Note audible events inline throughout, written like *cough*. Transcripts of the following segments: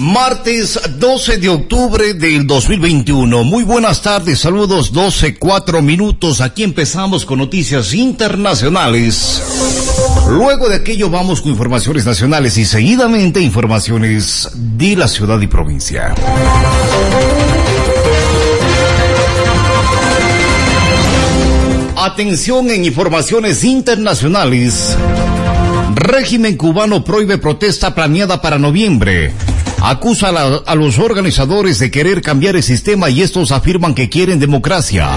Martes 12 de octubre del 2021. Muy buenas tardes, saludos 12, 4 minutos. Aquí empezamos con noticias internacionales. Luego de aquello vamos con informaciones nacionales y seguidamente informaciones de la ciudad y provincia. Atención en informaciones internacionales. Régimen cubano prohíbe protesta planeada para noviembre acusa a, a, los organizadores de querer cambiar el sistema y estos afirman que quieren democracia.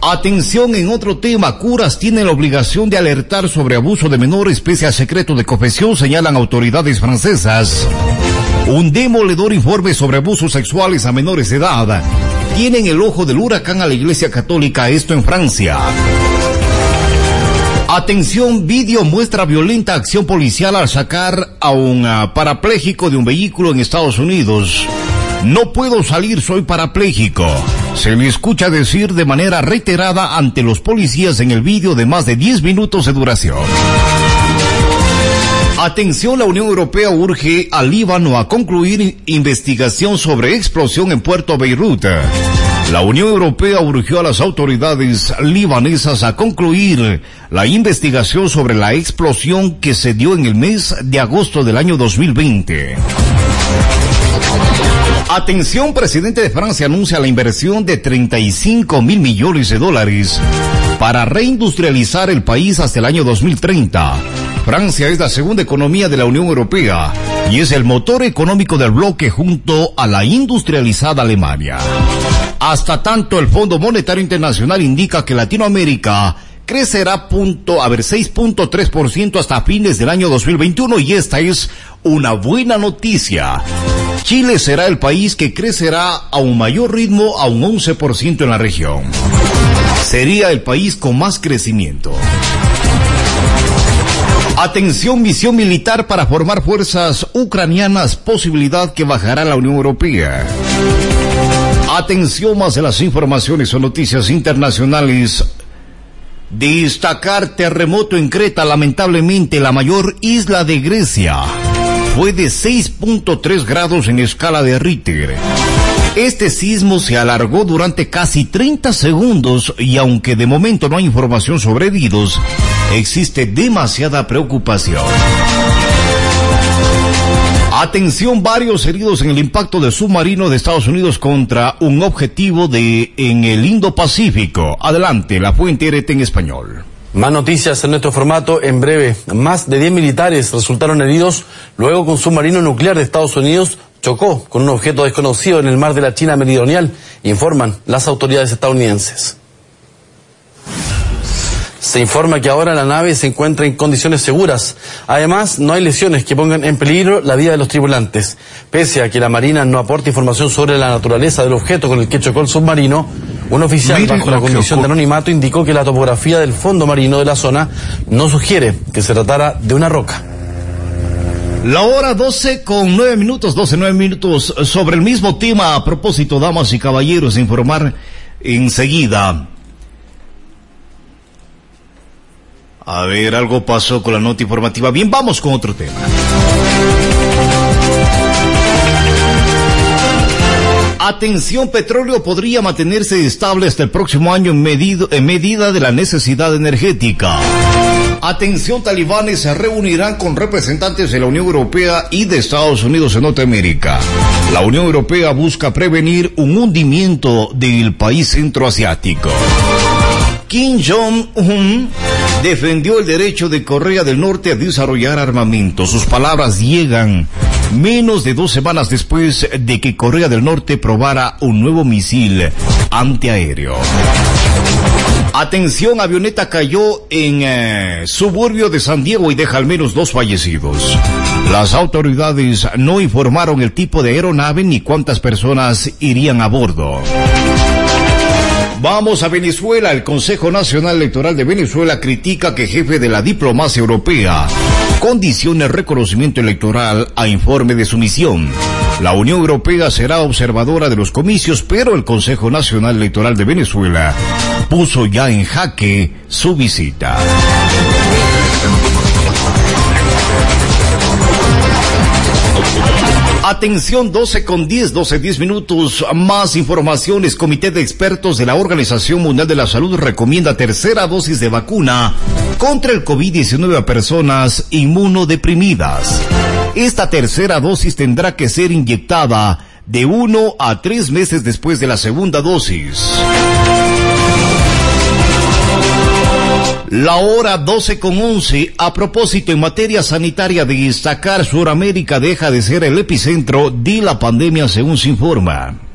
Atención en otro tema, curas tienen la obligación de alertar sobre abuso de menores pese al secreto de confesión, señalan autoridades francesas. Un demoledor informe sobre abusos sexuales a menores de edad. Tienen el ojo del huracán a la Iglesia Católica, esto en Francia. Atención, vídeo muestra violenta acción policial al sacar a un uh, parapléjico de un vehículo en Estados Unidos. No puedo salir, soy parapléjico. Se le escucha decir de manera reiterada ante los policías en el vídeo de más de 10 minutos de duración. Atención, la Unión Europea urge al Líbano a concluir investigación sobre explosión en Puerto Beirut. La Unión Europea urgió a las autoridades libanesas a concluir la investigación sobre la explosión que se dio en el mes de agosto del año 2020. Atención, presidente de Francia anuncia la inversión de 35 mil millones de dólares para reindustrializar el país hasta el año 2030. Francia es la segunda economía de la Unión Europea y es el motor económico del bloque junto a la industrializada Alemania. Hasta tanto, el Fondo Monetario Internacional indica que Latinoamérica crecerá punto, a ver, 6.3% hasta fines del año 2021 y esta es una buena noticia. Chile será el país que crecerá a un mayor ritmo a un 11% en la región. Sería el país con más crecimiento. Atención, misión militar para formar fuerzas ucranianas, posibilidad que bajará la Unión Europea. Atención más de las informaciones o noticias internacionales. Destacar terremoto en Creta, lamentablemente la mayor isla de Grecia. Fue de 6.3 grados en escala de Richter. Este sismo se alargó durante casi 30 segundos y aunque de momento no hay información sobre heridos, existe demasiada preocupación. Atención, varios heridos en el impacto del submarino de Estados Unidos contra un objetivo de en el Indo-Pacífico. Adelante, la fuente RT en español. Más noticias en nuestro formato en breve. Más de 10 militares resultaron heridos luego que un submarino nuclear de Estados Unidos chocó con un objeto desconocido en el mar de la China meridional, informan las autoridades estadounidenses. Se informa que ahora la nave se encuentra en condiciones seguras. Además, no hay lesiones que pongan en peligro la vida de los tripulantes. Pese a que la Marina no aporta información sobre la naturaleza del objeto con el que chocó el submarino, un oficial Miren bajo la condición de anonimato indicó que la topografía del fondo marino de la zona no sugiere que se tratara de una roca. La hora 12 con 9 minutos, 12, 9 minutos sobre el mismo tema. A propósito, damas y caballeros, informar enseguida. A ver, algo pasó con la nota informativa. Bien, vamos con otro tema. Atención, petróleo podría mantenerse estable hasta el próximo año en, medida de la necesidad energética. Atención, talibanes se reunirán con representantes de la Unión Europea y de Estados Unidos en Norteamérica. La Unión Europea busca prevenir un hundimiento del país centroasiático. Kim Jong-un defendió el derecho de Corea del Norte a desarrollar armamento. Sus palabras llegan menos de dos semanas después de que Corea del Norte probara un nuevo misil antiaéreo. Atención, avioneta cayó en eh, suburbio de San Diego y deja al menos dos fallecidos. Las autoridades no informaron el tipo de aeronave ni cuántas personas irían a bordo. Vamos a Venezuela. El Consejo Nacional Electoral de Venezuela critica que jefe de la diplomacia europea condicione el reconocimiento electoral a informe de su misión. La Unión Europea será observadora de los comicios, pero el Consejo Nacional Electoral de Venezuela puso ya en jaque su visita. Atención 12 con 10, 12, 10 minutos. Más informaciones. Comité de expertos de la Organización Mundial de la Salud recomienda tercera dosis de vacuna contra el COVID-19 a personas inmunodeprimidas. Esta tercera dosis tendrá que ser inyectada de uno a tres meses después de la segunda dosis. La hora 12 con 11. A propósito, en materia sanitaria de destacar, Suramérica deja de ser el epicentro de la pandemia, según se informa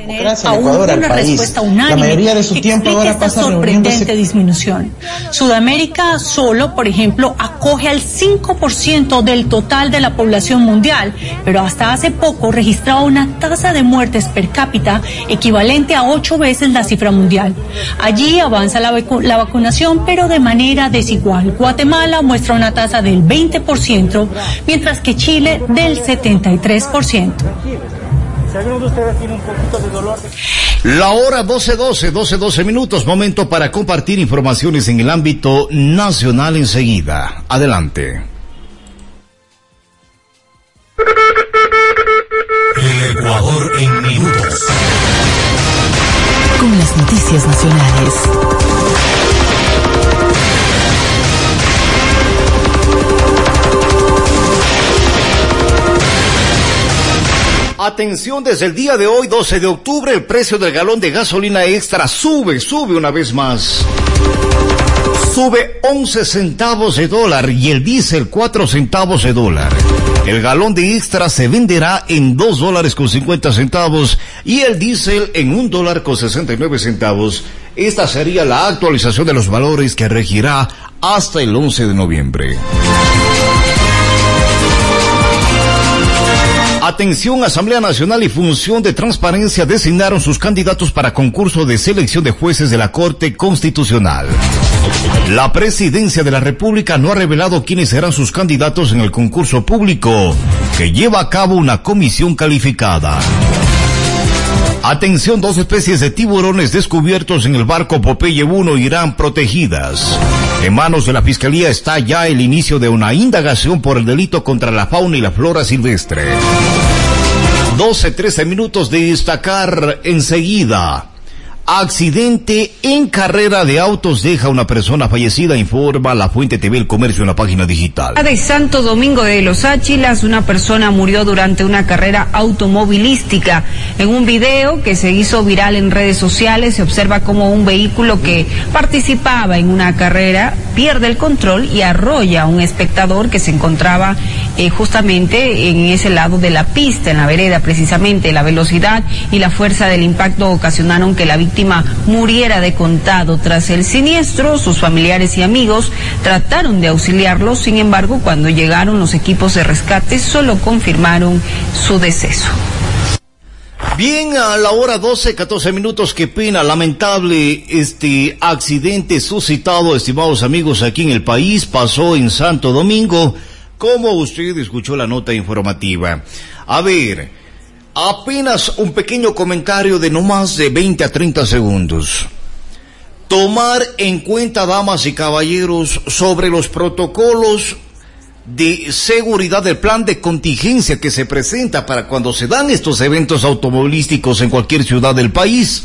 tener aún una respuesta unánime la mayoría de su tiempo ahora esta sorprendente disminución. Sudamérica solo, por ejemplo, acoge al 5% del total de la población mundial, pero hasta hace poco registraba una tasa de muertes per cápita equivalente a ocho veces la cifra mundial. Allí avanza la, la vacunación, pero de manera desigual. Guatemala muestra una tasa del 20%, mientras que Chile del 73%. Si alguno de ustedes tiene un poquito de dolor. La hora 12:12, 12, 12 minutos, momento para compartir informaciones en el ámbito nacional enseguida. Adelante. El Ecuador en minutos. Con las noticias nacionales. Atención, desde el día de hoy, 12 de octubre, el precio del galón de gasolina extra sube, sube una vez más. Sube 11 centavos de dólar y el diésel 4 centavos de dólar. El galón de extra se venderá en 2 dólares con 50 centavos y el diésel en 1 dólar con 69 centavos. Esta sería la actualización de los valores que regirá hasta el 11 de noviembre. Atención, Asamblea Nacional y Función de Transparencia designaron sus candidatos para concurso de selección de jueces de la Corte Constitucional. La Presidencia de la República no ha revelado quiénes serán sus candidatos en el concurso público que lleva a cabo una comisión calificada. Atención, dos especies de tiburones descubiertos en el barco Popeye 1 irán protegidas. En manos de la Fiscalía está ya el inicio de una indagación por el delito contra la fauna y la flora silvestre. 12, 13 minutos de destacar enseguida. Accidente en carrera de autos deja una persona fallecida, informa la Fuente TV El Comercio en la página digital. De Santo Domingo de los Áchilas, una persona murió durante una carrera automovilística. En un video que se hizo viral en redes sociales se observa como un vehículo que participaba en una carrera pierde el control y arrolla a un espectador que se encontraba eh, justamente en ese lado de la pista, en la vereda precisamente. La velocidad y la fuerza del impacto ocasionaron que la víctima muriera de contado. Tras el siniestro, sus familiares y amigos trataron de auxiliarlo, sin embargo, cuando llegaron los equipos de rescate solo confirmaron su deceso. Bien, a la hora 12, 14 minutos, qué pena, lamentable este accidente suscitado, estimados amigos, aquí en el país, pasó en Santo Domingo, como usted escuchó la nota informativa. A ver, Apenas un pequeño comentario de no más de 20 a 30 segundos. Tomar en cuenta, damas y caballeros, sobre los protocolos de seguridad del plan de contingencia que se presenta para cuando se dan estos eventos automovilísticos en cualquier ciudad del país,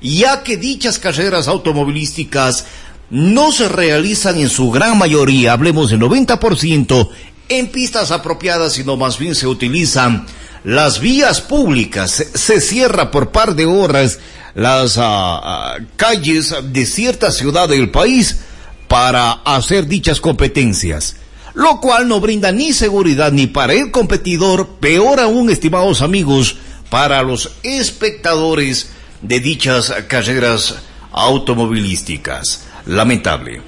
ya que dichas carreras automovilísticas no se realizan en su gran mayoría, hablemos del 90%, en pistas apropiadas, sino más bien se utilizan las vías públicas, se, cierra por par de horas las ah, ah, calles de cierta ciudad del país para hacer dichas competencias, lo cual no brinda ni seguridad ni para el competidor, peor aún, estimados amigos, para los espectadores de dichas carreras automovilísticas. Lamentable.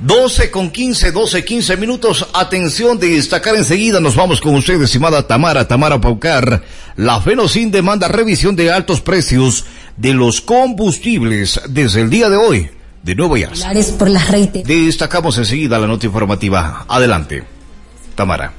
12 con 15, 12, 15 minutos. Atención de destacar enseguida. Nos vamos con usted, estimada Tamara, Tamara Paucar. La Fenosin demanda revisión de altos precios de los combustibles desde el día de hoy. De nuevo ya. Por las Destacamos enseguida la nota informativa. Adelante. Tamara.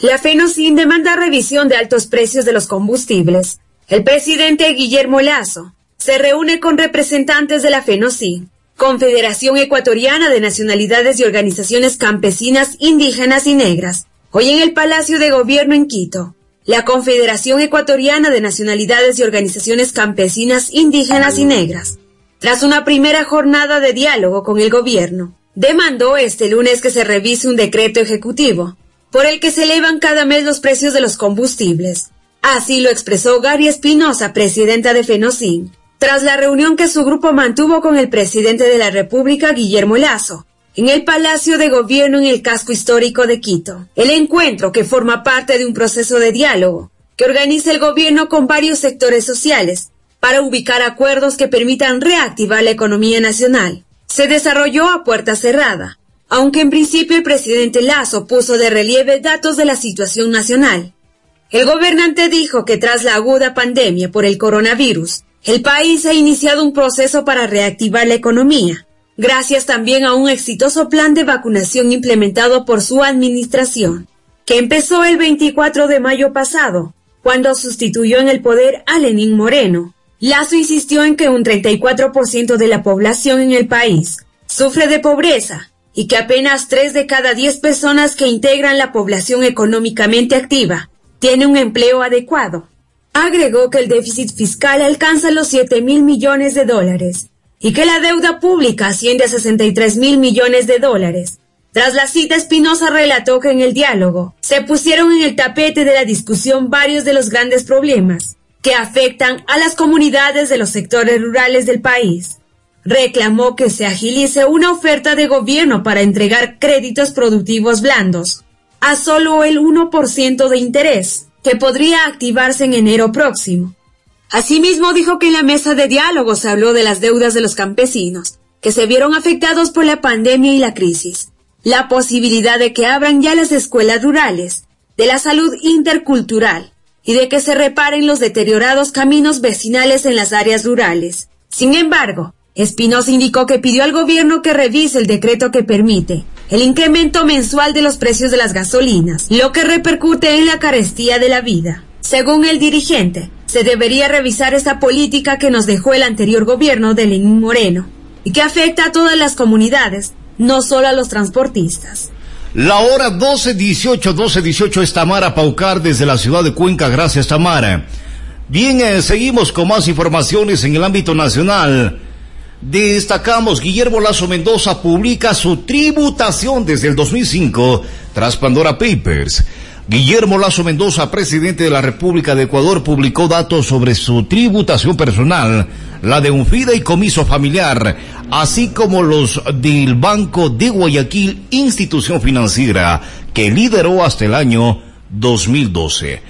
La FENOCIN demanda revisión de altos precios de los combustibles. El presidente Guillermo Lazo se reúne con representantes de la FENOCIN, Confederación Ecuatoriana de Nacionalidades y Organizaciones Campesinas Indígenas y Negras, hoy en el Palacio de Gobierno en Quito. La Confederación Ecuatoriana de Nacionalidades y Organizaciones Campesinas Indígenas y Negras, tras una primera jornada de diálogo con el gobierno, demandó este lunes que se revise un decreto ejecutivo por el que se elevan cada mes los precios de los combustibles. Así lo expresó Gary Espinosa, presidenta de FENOCIN, tras la reunión que su grupo mantuvo con el presidente de la República, Guillermo Lazo, en el Palacio de Gobierno en el casco histórico de Quito. El encuentro, que forma parte de un proceso de diálogo que organiza el gobierno con varios sectores sociales para ubicar acuerdos que permitan reactivar la economía nacional, se desarrolló a puerta cerrada, aunque en principio el presidente Lazo puso de relieve datos de la situación nacional. El gobernante dijo que tras la aguda pandemia por el coronavirus, el país ha iniciado un proceso para reactivar la economía, gracias también a un exitoso plan de vacunación implementado por su administración, que empezó el 24 de mayo pasado, cuando sustituyó en el poder a Lenín Moreno. Lazo insistió en que un 34% de la población en el país sufre de pobreza y que apenas tres de cada diez personas que integran la población económicamente activa tiene un empleo adecuado. Agregó que el déficit fiscal alcanza los 7 mil millones de dólares y que la deuda pública asciende a 63 mil millones de dólares. Tras la cita, Espinosa relató que en el diálogo se pusieron en el tapete de la discusión varios de los grandes problemas que afectan a las comunidades de los sectores rurales del país reclamó que se agilice una oferta de gobierno para entregar créditos productivos blandos a solo el 1% de interés, que podría activarse en enero próximo. Asimismo dijo que en la mesa de diálogo se habló de las deudas de los campesinos, que se vieron afectados por la pandemia y la crisis, la posibilidad de que abran ya las escuelas rurales, de la salud intercultural y de que se reparen los deteriorados caminos vecinales en las áreas rurales. Sin embargo, Espinosa indicó que pidió al gobierno que revise el decreto que permite el incremento mensual de los precios de las gasolinas, lo que repercute en la carestía de la vida. Según el dirigente, se debería revisar esta política que nos dejó el anterior gobierno de Lenín Moreno y que afecta a todas las comunidades, no solo a los transportistas. La hora 12.18, 12.18 es Tamara Paucar desde la ciudad de Cuenca. Gracias, Tamara. Bien, eh, seguimos con más informaciones en el ámbito nacional. Destacamos, Guillermo Lazo Mendoza publica su tributación desde el 2005 tras Pandora Papers. Guillermo Lazo Mendoza, presidente de la República de Ecuador, publicó datos sobre su tributación personal, la de un fideicomiso familiar, así como los del Banco de Guayaquil, institución financiera que lideró hasta el año 2012.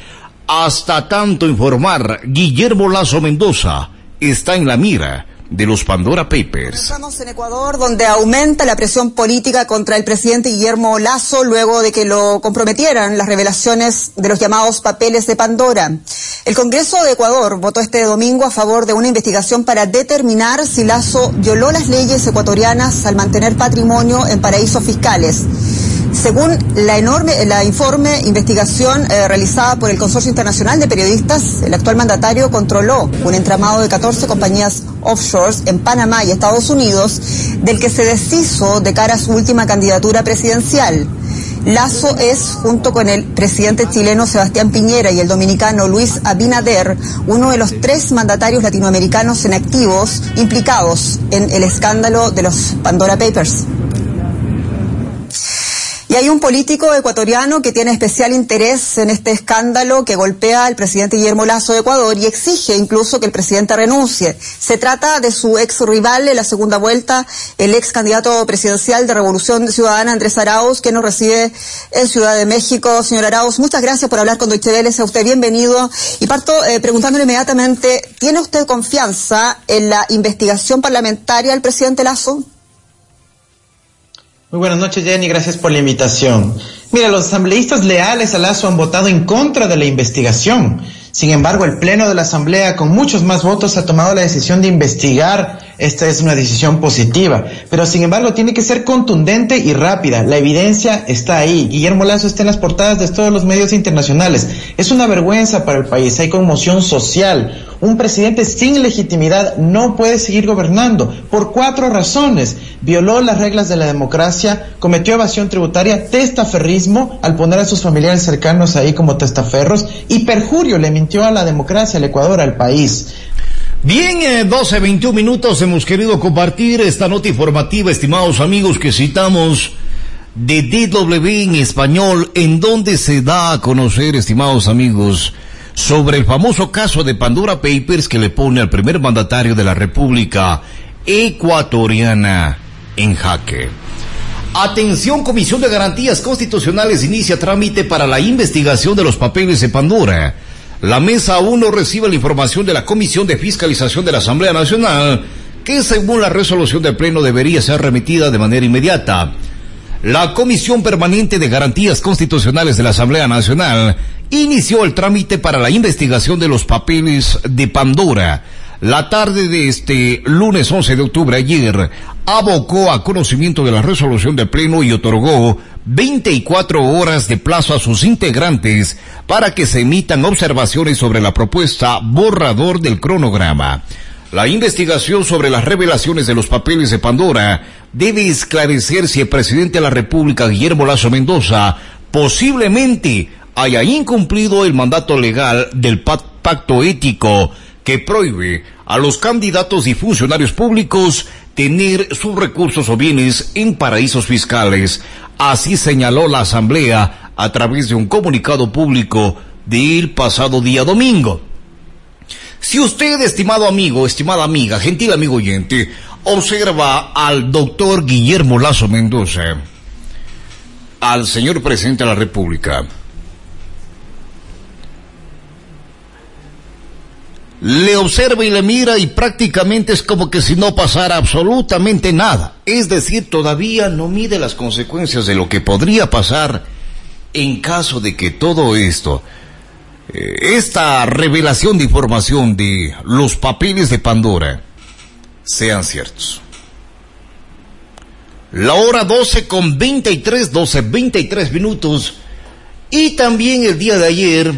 Hasta tanto informar, Guillermo Lazo Mendoza está en la mira de los Pandora Papers. Estamos en Ecuador, donde aumenta la presión política contra el presidente Guillermo Lazo luego de que lo comprometieran las revelaciones de los llamados papeles de Pandora. El Congreso de Ecuador votó este domingo a favor de una investigación para determinar si Lazo violó las leyes ecuatorianas al mantener patrimonio en paraísos fiscales. Según la enorme, la informe investigación eh, realizada por el Consorcio Internacional de Periodistas, el actual mandatario controló un entramado de 14 compañías offshores en Panamá y Estados Unidos, del que se deshizo de cara a su última candidatura presidencial. Lazo es, junto con el presidente chileno Sebastián Piñera y el dominicano Luis Abinader, uno de los tres mandatarios latinoamericanos en activos implicados en el escándalo de los Pandora Papers. Y hay un político ecuatoriano que tiene especial interés en este escándalo que golpea al presidente Guillermo Lazo de Ecuador y exige incluso que el presidente renuncie. Se trata de su ex rival en la segunda vuelta, el ex candidato presidencial de Revolución Ciudadana, Andrés Arauz, que nos recibe en Ciudad de México. Señor Arauz, muchas gracias por hablar con Deutsche Welle. Sea usted bienvenido. Y parto eh, preguntándole inmediatamente, ¿tiene usted confianza en la investigación parlamentaria del presidente Lazo? Muy buenas noches, Jenny. Gracias por la invitación. Mira, los asambleístas leales a Lazo han votado en contra de la investigación. Sin embargo, el Pleno de la Asamblea, con muchos más votos, ha tomado la decisión de investigar. Esta es una decisión positiva. Pero, sin embargo, tiene que ser contundente y rápida. La evidencia está ahí. Guillermo Lazo está en las portadas de todos los medios internacionales. Es una vergüenza para el país. Hay conmoción social. Un presidente sin legitimidad no puede seguir gobernando por cuatro razones. Violó las reglas de la democracia, cometió evasión tributaria, testaferrismo al poner a sus familiares cercanos ahí como testaferros y perjurio le mintió a la democracia, al Ecuador, al país. Bien, eh, 12, 21 minutos hemos querido compartir esta nota informativa, estimados amigos, que citamos de DW en español, en donde se da a conocer, estimados amigos, sobre el famoso caso de Pandora Papers que le pone al primer mandatario de la República Ecuatoriana en jaque. Atención, Comisión de Garantías Constitucionales inicia trámite para la investigación de los papeles de Pandora. La Mesa 1 recibe la información de la Comisión de Fiscalización de la Asamblea Nacional, que según la resolución del Pleno debería ser remitida de manera inmediata. La Comisión Permanente de Garantías Constitucionales de la Asamblea Nacional inició el trámite para la investigación de los papeles de Pandora. La tarde de este lunes 11 de octubre ayer abocó a conocimiento de la resolución del Pleno y otorgó 24 horas de plazo a sus integrantes para que se emitan observaciones sobre la propuesta borrador del cronograma. La investigación sobre las revelaciones de los papeles de Pandora debe esclarecer si el presidente de la República, Guillermo Lazo Mendoza, posiblemente haya incumplido el mandato legal del pacto ético que prohíbe a los candidatos y funcionarios públicos tener sus recursos o bienes en paraísos fiscales. Así señaló la Asamblea a través de un comunicado público del pasado día domingo. Si usted, estimado amigo, estimada amiga, gentil amigo oyente, observa al doctor Guillermo Lazo Mendoza, al señor presidente de la República, le observa y le mira y prácticamente es como que si no pasara absolutamente nada. Es decir, todavía no mide las consecuencias de lo que podría pasar en caso de que todo esto, eh, esta revelación de información de los papeles de Pandora, sean ciertos. La hora 12 con 23, 12, 23 minutos. Y también el día de ayer,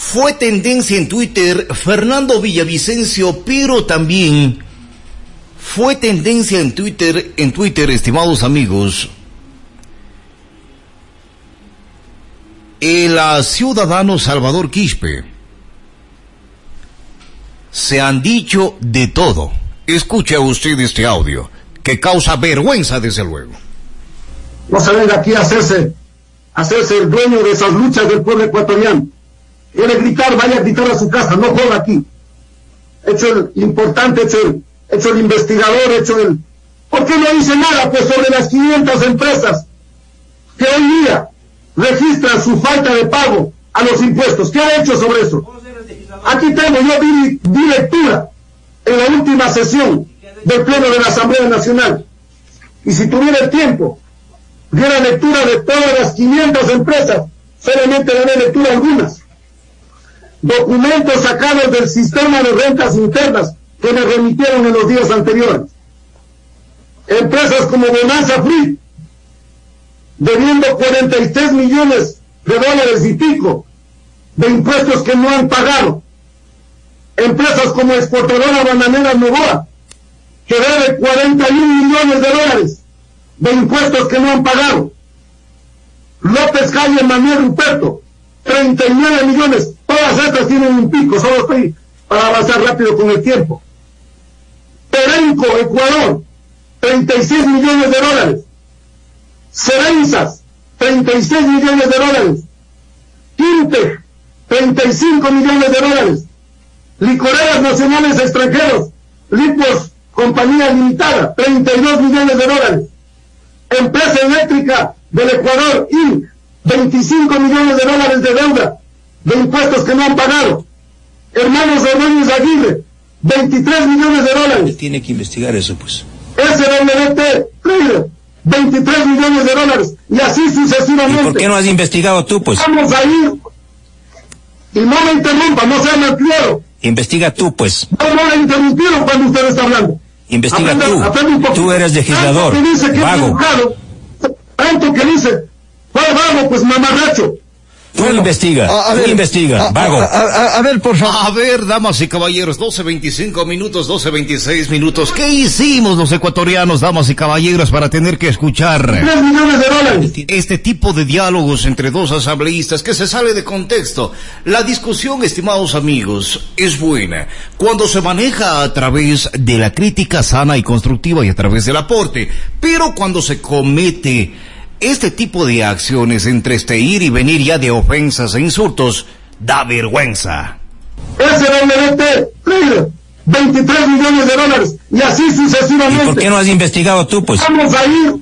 fue tendencia en Twitter Fernando Villavicencio, pero también fue tendencia en Twitter, en Twitter, estimados amigos, el ciudadano Salvador Quispe. Se han dicho de todo. Escuche usted este audio, que causa vergüenza desde luego. No se venga aquí a hacerse, hacerse el dueño de esas luchas del pueblo ecuatoriano quiere gritar, vaya a gritar a su casa, no joda aquí. Hecho el importante, hecho el, hecho el investigador, hecho el... ¿Por qué no dice nada pues sobre las 500 empresas que hoy día registran su falta de pago a los impuestos? ¿Qué ha hecho sobre eso? Aquí tengo, yo di, di lectura en la última sesión del Pleno de la Asamblea Nacional. Y si tuviera el tiempo, diera lectura de todas las 500 empresas, solamente daré lectura algunas documentos sacados del sistema de rentas internas que me remitieron en los días anteriores. Empresas como Bonanza Free, debiendo 43 millones de dólares y pico de impuestos que no han pagado. Empresas como Exportadora Bananera Novoa, que debe 41 millones de dólares de impuestos que no han pagado. López Calle Manuel Ruperto, 39 millones Todas estas tienen un pico, solo estoy para avanzar rápido con el tiempo. Perenco, Ecuador, 36 millones de dólares. Cerenzas, 36 millones de dólares. Quinte, 35 millones de dólares. Licoreras nacionales extranjeros, Lipos, compañía limitada, 32 millones de dólares. Empresa eléctrica del Ecuador, Inc., 25 millones de dólares de deuda de impuestos que no han pagado. Hermanos Ordóñez Aguirre, 23 millones de dólares. Tiene que investigar eso, pues. SWT, 23 millones de dólares. Y así sucesivamente. ¿Y ¿Por qué no has investigado tú, pues? Vamos a ir. Y no me interrumpa, no sea malcriado. Investiga tú, pues. No, no le interrumpieron cuando usted está hablando. Investiga tú. Tú eres legislador. Tanto que dice que vago. tanto que dice, pues vago, pues mamarracho. Tú investiga, tú investiga, vago. A, ver, por favor. A ver, damas y caballeros, 12.25 minutos, 12.26 minutos. ¿Qué hicimos los ecuatorianos, damas y caballeros, para tener que escuchar este tipo de diálogos entre dos asambleístas que se sale de contexto? La discusión, estimados amigos, es buena cuando se maneja a través de la crítica sana y constructiva y a través del aporte, pero cuando se comete este tipo de acciones entre este ir y venir ya de ofensas e insultos da vergüenza. Ese 23 millones de dólares y así sucesivamente. ¿Y ¿Por qué no has investigado tú, pues? Vamos a ir.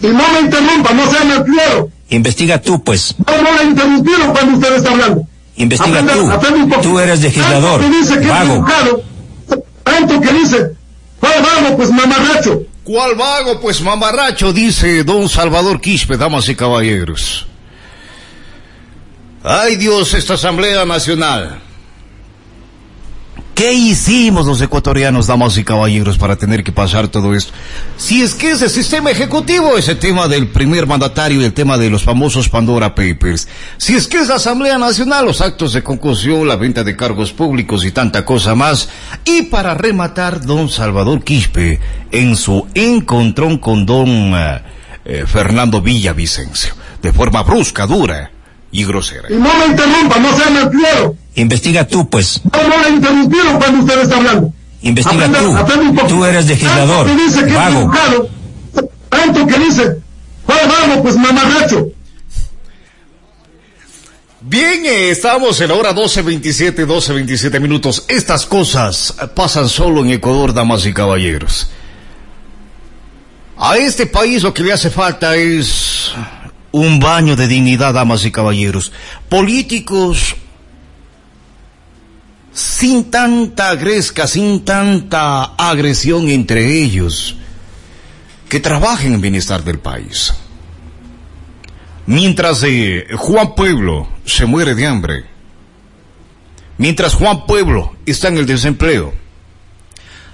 Y no me interrumpa, no sea malcriado. Investiga tú, pues. No, no le interrumpieron cuando usted está hablando. Investiga tú. Tú eres legislador. Tanto que dice que vago. Es tanto que dice, pues vamos, pues mamarracho. ¿Cuál vago? Pues mamarracho, dice don Salvador Quispe, damas y caballeros. Ay Dios, esta Asamblea Nacional. ¿Qué hicimos los ecuatorianos, damas y caballeros, para tener que pasar todo esto? Si es que ese sistema ejecutivo, ese tema del primer mandatario y el tema de los famosos Pandora Papers, si es que es la Asamblea Nacional, los actos de concursión, la venta de cargos públicos y tanta cosa más, y para rematar, don Salvador Quispe, en su encontrón con don eh, Fernando Villavicencio, de forma brusca, dura, y grosera. Y no me interrumpa, no sea malcriado. Investiga tú, pues. No, no le interrumpieron cuando usted está hablando. Investiga tú. Tú eres legislador. Tanto que dice que vago. Es tanto que dice, vamos, pues mamarracho. Bien, eh, estamos en la hora 12.27, 12.27 minutos. Estas cosas pasan solo en Ecuador, damas y caballeros. A este país lo que le hace falta es un baño de dignidad, damas y caballeros. Políticos sin tanta agresca, sin tanta agresión entre ellos, que trabajen en bienestar del país. Mientras eh, Juan Pueblo se muere de hambre, mientras Juan Pueblo está en el desempleo,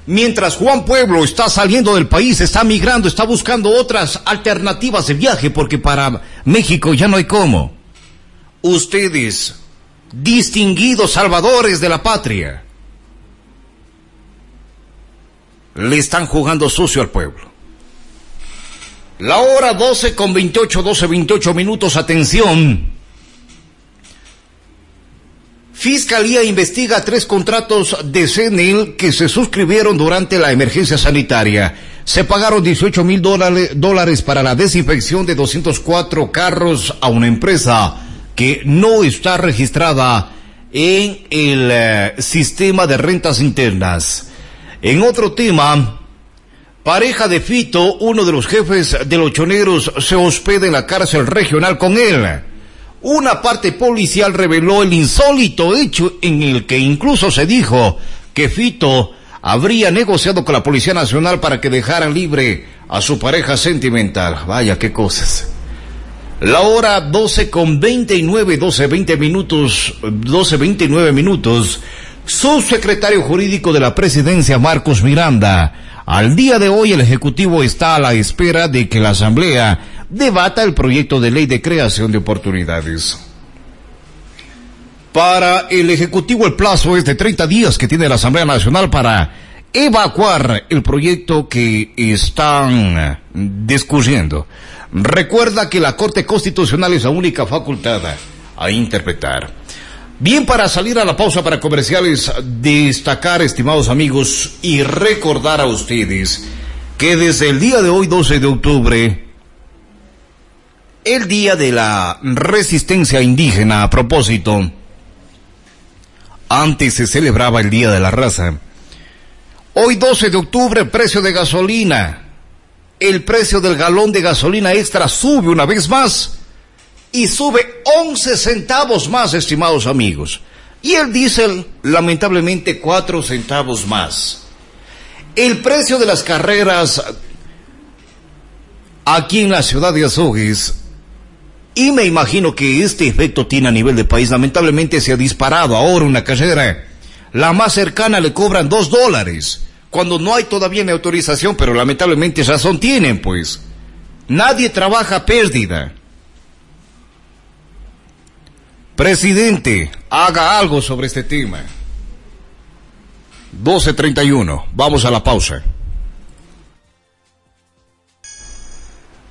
Mientras Juan Pueblo está saliendo del país, está migrando, está buscando otras alternativas de viaje porque para México ya no hay cómo. Ustedes, distinguidos salvadores de la patria, le están jugando sucio al pueblo. La hora 12 con 28, 12, 28 minutos, atención. Fiscalía investiga tres contratos de CENIL que se suscribieron durante la emergencia sanitaria. Se pagaron 18 mil dólares para la desinfección de 204 carros a una empresa que no está registrada en el eh, sistema de rentas internas. En otro tema, pareja de Fito, uno de los jefes de los choneros, se hospeda en la cárcel regional con él. Una parte policial reveló el insólito hecho en el que incluso se dijo que Fito habría negociado con la Policía Nacional para que dejaran libre a su pareja sentimental. Vaya, qué cosas. La hora 12 con 29, 12, 20 minutos, 12, 29 minutos. Subsecretario jurídico de la presidencia, Marcos Miranda. Al día de hoy el Ejecutivo está a la espera de que la Asamblea debata el proyecto de ley de creación de oportunidades. Para el Ejecutivo el plazo es de 30 días que tiene la Asamblea Nacional para evacuar el proyecto que están discutiendo. Recuerda que la Corte Constitucional es la única facultada a interpretar. Bien, para salir a la pausa para comerciales, destacar, estimados amigos, y recordar a ustedes que desde el día de hoy, 12 de octubre, el día de la resistencia indígena a propósito, antes se celebraba el Día de la Raza. Hoy 12 de octubre, precio de gasolina. El precio del galón de gasolina extra sube una vez más y sube 11 centavos más, estimados amigos. Y el diésel, lamentablemente, 4 centavos más. El precio de las carreras aquí en la ciudad de Azogues y me imagino que este efecto tiene a nivel de país. Lamentablemente se ha disparado ahora una carrera. La más cercana le cobran dos dólares. Cuando no hay todavía ni autorización, pero lamentablemente razón tienen, pues. Nadie trabaja pérdida. Presidente, haga algo sobre este tema. 12.31. Vamos a la pausa.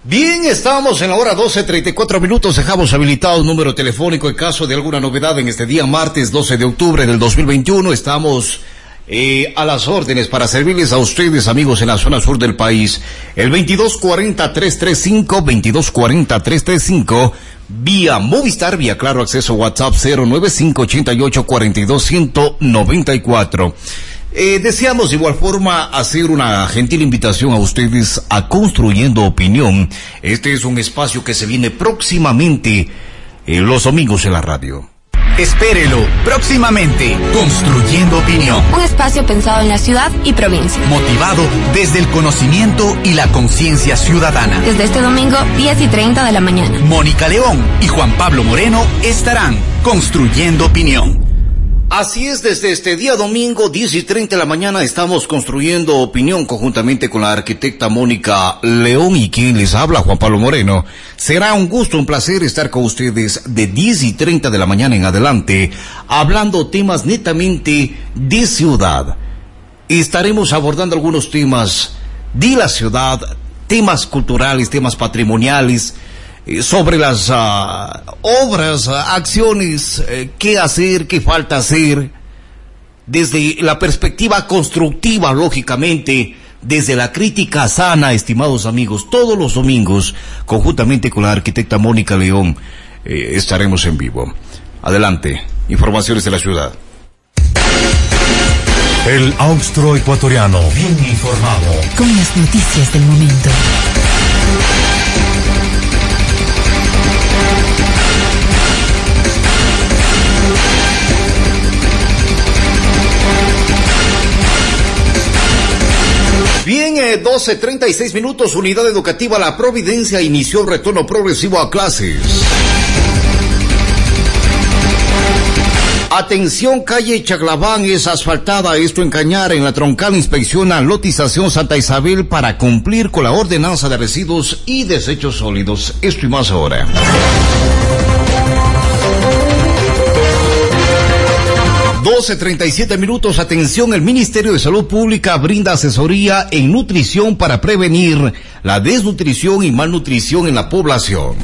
Bien, estamos en la hora 12.34 minutos. Dejamos habilitado el número telefónico en caso de alguna novedad en este día, martes 12 de octubre del 2021. Estamos eh, a las órdenes para servirles a ustedes, amigos, en la zona sur del país. El 2240-335, 2240-335, vía Movistar, vía Claro Acceso WhatsApp 09588 42194. Eh, deseamos de igual forma hacer una gentil invitación a ustedes a Construyendo Opinión. Este es un espacio que se viene próximamente eh, los domingos en la radio. Espérelo próximamente. Construyendo opinión. Un espacio pensado en la ciudad y provincia. Motivado desde el conocimiento y la conciencia ciudadana. Desde este domingo, 10 y 30 de la mañana. Mónica León y Juan Pablo Moreno estarán construyendo opinión. Así es, desde este día domingo, 10 y 30 de la mañana, estamos construyendo opinión conjuntamente con la arquitecta Mónica León y quien les habla, Juan Pablo Moreno. Será un gusto, un placer estar con ustedes de 10 y 30 de la mañana en adelante, hablando temas netamente de ciudad. Estaremos abordando algunos temas de la ciudad, temas culturales, temas patrimoniales, sobre las ah, obras, ah, acciones, eh, qué hacer, qué falta hacer, desde la perspectiva constructiva, lógicamente, desde la crítica sana, estimados amigos, todos los domingos, conjuntamente con la arquitecta Mónica León, eh, estaremos en vivo. Adelante, informaciones de la ciudad. El austro ecuatoriano, bien informado. Con las noticias del momento. Bien, eh, 12.36 minutos, Unidad Educativa La Providencia inició retorno progresivo a clases. Atención, calle Chaglaván es asfaltada, esto en Cañar, en la troncal inspecciona lotización Santa Isabel para cumplir con la ordenanza de residuos y desechos sólidos. Esto y más ahora. 12.37 minutos, atención, el Ministerio de Salud Pública brinda asesoría en nutrición para prevenir la desnutrición y malnutrición en la población.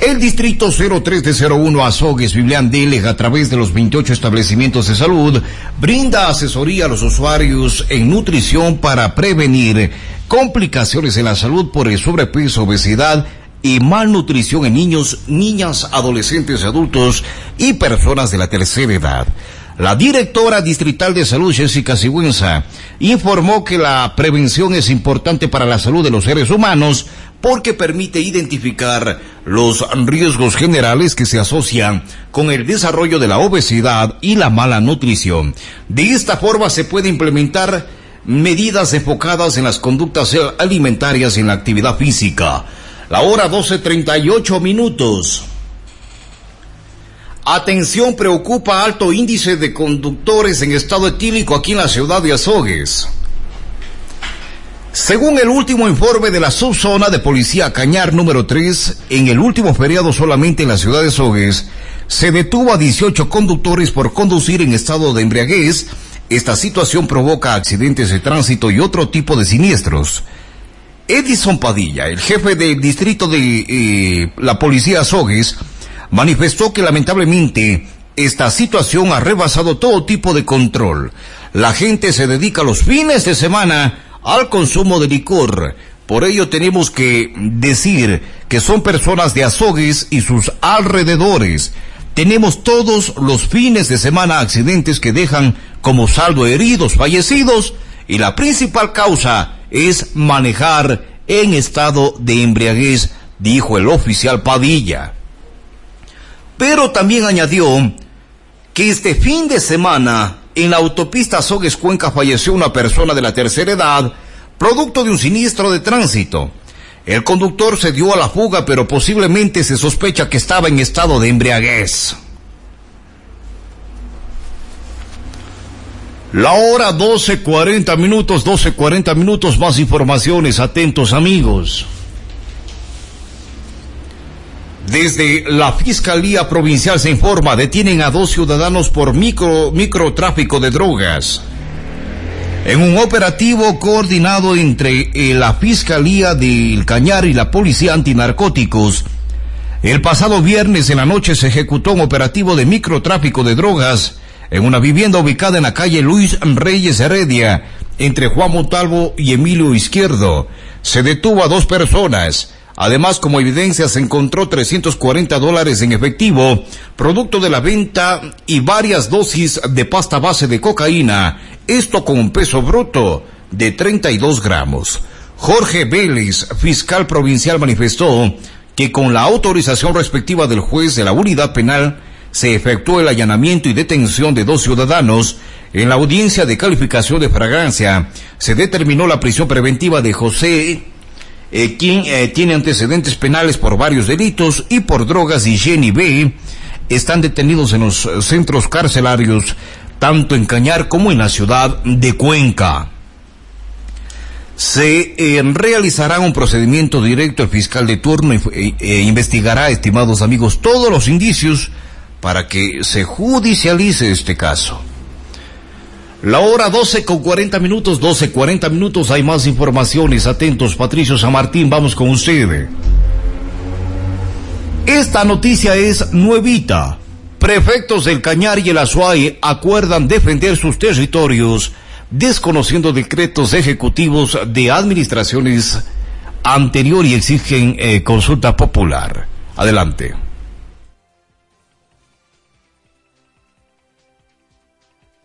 El distrito 03 de 01 Azogues Biblián Delega a través de los 28 establecimientos de salud brinda asesoría a los usuarios en nutrición para prevenir complicaciones en la salud por el sobrepeso, obesidad, y malnutrición en niños, niñas, adolescentes, adultos y personas de la tercera edad. La directora distrital de salud, Jessica Sigüenza, informó que la prevención es importante para la salud de los seres humanos porque permite identificar los riesgos generales que se asocian con el desarrollo de la obesidad y la mala nutrición. De esta forma se puede implementar medidas enfocadas en las conductas alimentarias y en la actividad física. La hora 12.38 minutos. Atención, preocupa alto índice de conductores en estado etílico aquí en la ciudad de Azogues. Según el último informe de la subzona de policía Cañar número 3, en el último feriado solamente en la ciudad de Azogues, se detuvo a 18 conductores por conducir en estado de embriaguez. Esta situación provoca accidentes de tránsito y otro tipo de siniestros. Edison Padilla, el jefe del distrito de eh, la policía Azogues, manifestó que lamentablemente esta situación ha rebasado todo tipo de control. La gente se dedica los fines de semana al consumo de licor. Por ello tenemos que decir que son personas de Azogues y sus alrededores. Tenemos todos los fines de semana accidentes que dejan como saldo heridos, fallecidos y la principal causa es manejar en estado de embriaguez, dijo el oficial Padilla. Pero también añadió que este fin de semana en la autopista Azogues Cuenca falleció una persona de la tercera edad producto de un siniestro de tránsito. El conductor se dio a la fuga, pero posiblemente se sospecha que estaba en estado de embriaguez. La hora 12.40 minutos, 12.40 minutos, más informaciones, atentos amigos. Desde la Fiscalía Provincial se informa, detienen a dos ciudadanos por micro, microtráfico de drogas. En un operativo coordinado entre eh, la Fiscalía del Cañar y la Policía Antinarcóticos, el pasado viernes en la noche se ejecutó un operativo de microtráfico de drogas en una vivienda ubicada en la calle Luis Reyes Heredia, entre Juan Montalvo y Emilio Izquierdo. Se detuvo a dos personas. Además, como evidencia, se encontró 340 dólares en efectivo, producto de la venta y varias dosis de pasta base de cocaína, esto con un peso bruto de 32 gramos. Jorge Vélez, fiscal provincial, manifestó que con la autorización respectiva del juez de la unidad penal, se efectuó el allanamiento y detención de dos ciudadanos. En la audiencia de calificación de fragancia se determinó la prisión preventiva de José, eh, quien eh, tiene antecedentes penales por varios delitos y por drogas y Jenny B. Están detenidos en los centros carcelarios tanto en Cañar como en la ciudad de Cuenca. Se eh, realizará un procedimiento directo. El fiscal de turno e investigará, estimados amigos, todos los indicios para que se judicialice este caso. La hora 12 con 40 minutos, 12, 40 minutos, hay más informaciones. Atentos, Patricio San Martín, vamos con usted. Esta noticia es nuevita. Prefectos del Cañar y el Azuay acuerdan defender sus territorios desconociendo decretos ejecutivos de administraciones anterior y exigen eh, consulta popular. Adelante.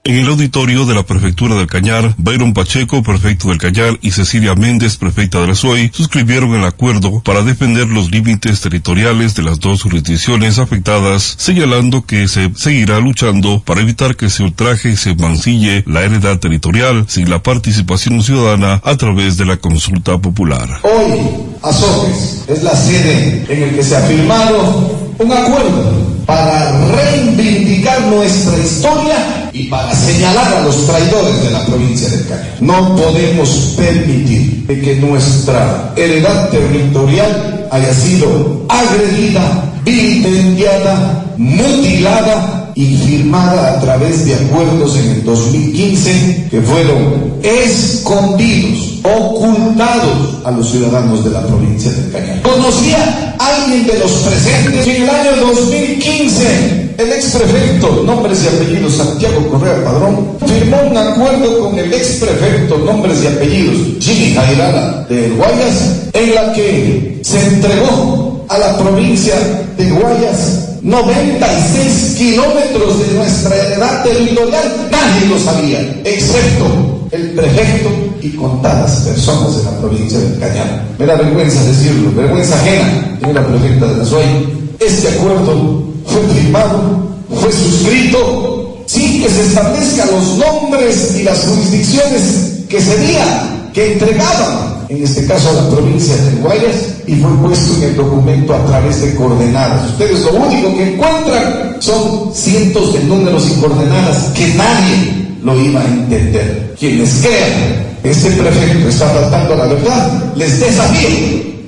En el auditorio de la Prefectura del Cañar, Byron Pacheco, prefecto del Cañar, y Cecilia Méndez, prefecta de la SUAY, suscribieron el acuerdo para defender los límites territoriales de las dos jurisdicciones afectadas, señalando que se seguirá luchando para evitar que se ultraje y se mancille la heredad territorial sin la participación ciudadana a través de la consulta popular. Hoy, Azogues es la sede en el que se ha firmado un acuerdo para reivindicar nuestra historia y para señalar a los traidores de la provincia del Caribe. No podemos permitir que nuestra heredad territorial haya sido agredida, vilipendiada, mutilada y firmada a través de acuerdos en el 2015 que fueron escondidos, ocultados a los ciudadanos de la provincia del Cañar. ¿Conocía alguien de los presentes en el año 2015 el ex prefecto, nombres y apellidos Santiago Correa Padrón, firmó un acuerdo con el ex prefecto, nombres y apellidos Jimmy Jairana de Guayas, en la que se entregó a la provincia de Guayas 96 kilómetros de nuestra heredad territorial. Nadie lo sabía, excepto el prefecto y contadas personas de la provincia del Cañar. Me da vergüenza decirlo, vergüenza ajena, la prefecta de la SUAY. Este acuerdo fue firmado, fue suscrito, sin que se establezcan los nombres y las jurisdicciones que serían, que entregaban en este caso a la provincia de Guayas, y fue puesto en el documento a través de coordenadas. Ustedes lo único que encuentran son cientos de números y coordenadas que nadie lo iba a entender. Quienes crean que este prefecto está tratando la verdad, les desafío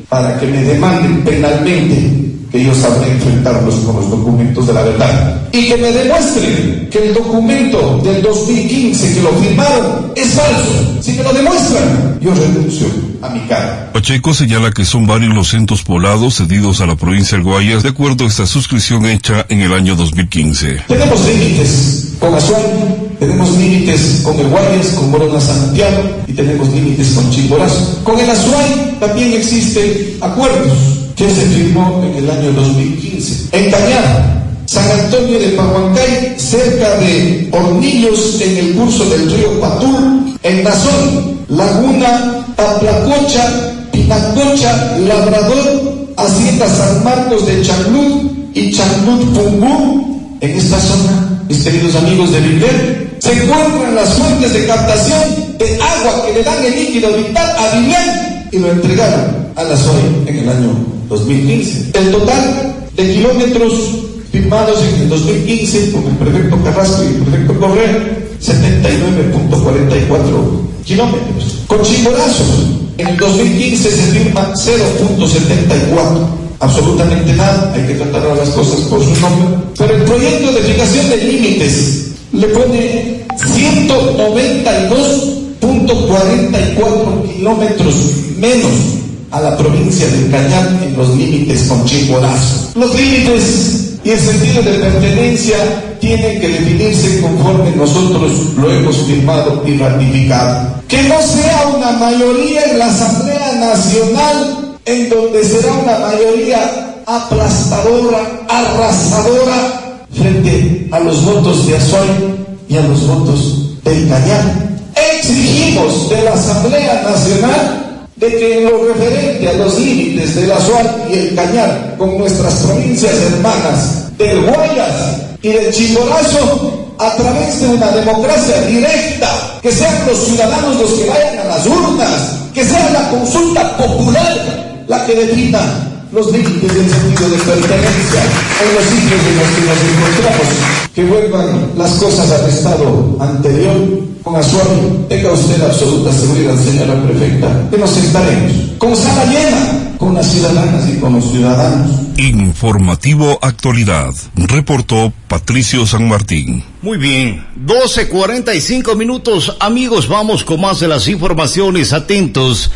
para que me demanden penalmente que yo sabré enfrentarlos con los documentos de la verdad. Y que me demuestren que el documento del 2015 que lo firmaron es falso. Si me lo demuestran, yo renuncio a mi cara. Pacheco señala que son varios los centros poblados cedidos a la provincia de Guayas de acuerdo a esta suscripción hecha en el año 2015. Tenemos límites con Azuay, tenemos límites con el Guayas, con Morona Santiago y tenemos límites con Chimborazo. Con el Azuay también existen acuerdos que se firmó en el año 2015. En Cañar, San Antonio de Pahuancay, cerca de Hornillos en el curso del río Patul, en Nazón, Laguna, Taplacocha, Pinacocha, Labrador, Hacienda San Marcos de Chanlut y Chanlut Pungú, en esta zona, mis queridos amigos de Vivier, se encuentran las fuentes de captación de agua que le dan el líquido vital a Vivier y lo entregaron a la SOE en el año 2015. El total de kilómetros firmados en el 2015 con el prefecto Carrasco y el prefecto Correa, 79.44 kilómetros. Con Chimborazo, en el 2015 se firma 0.74 absolutamente nada, hay que tratar las cosas por su nombre. Pero el proyecto de fijación de límites le pone 192.44 kilómetros menos a la provincia de Cañar en los límites con Chimborazo. Los límites y el sentido de pertenencia tienen que definirse conforme nosotros lo hemos firmado y ratificado. Que no sea una mayoría en la Asamblea Nacional en donde será una mayoría aplastadora, arrasadora frente a los votos de Azuay y a los votos del Cañar. Exigimos de la Asamblea Nacional de que en lo referente a los límites del Azuay y el Cañar con nuestras provincias hermanas del Guayas y del Chimborazo, a través de una democracia directa, que sean los ciudadanos los que vayan a las urnas, que sea la consulta popular la que defina los límites del sentido de pertenencia en los sitios en los que nos encontramos. Que vuelvan las cosas al estado anterior con Azuari. Tenga usted absoluta seguridad, señora prefecta, que nos sentaremos con sala llena con las ciudadanas y con los ciudadanos. Informativo Actualidad. Reportó Patricio San Martín. Muy bien, 12.45 minutos. Amigos, vamos con más de las informaciones. Atentos.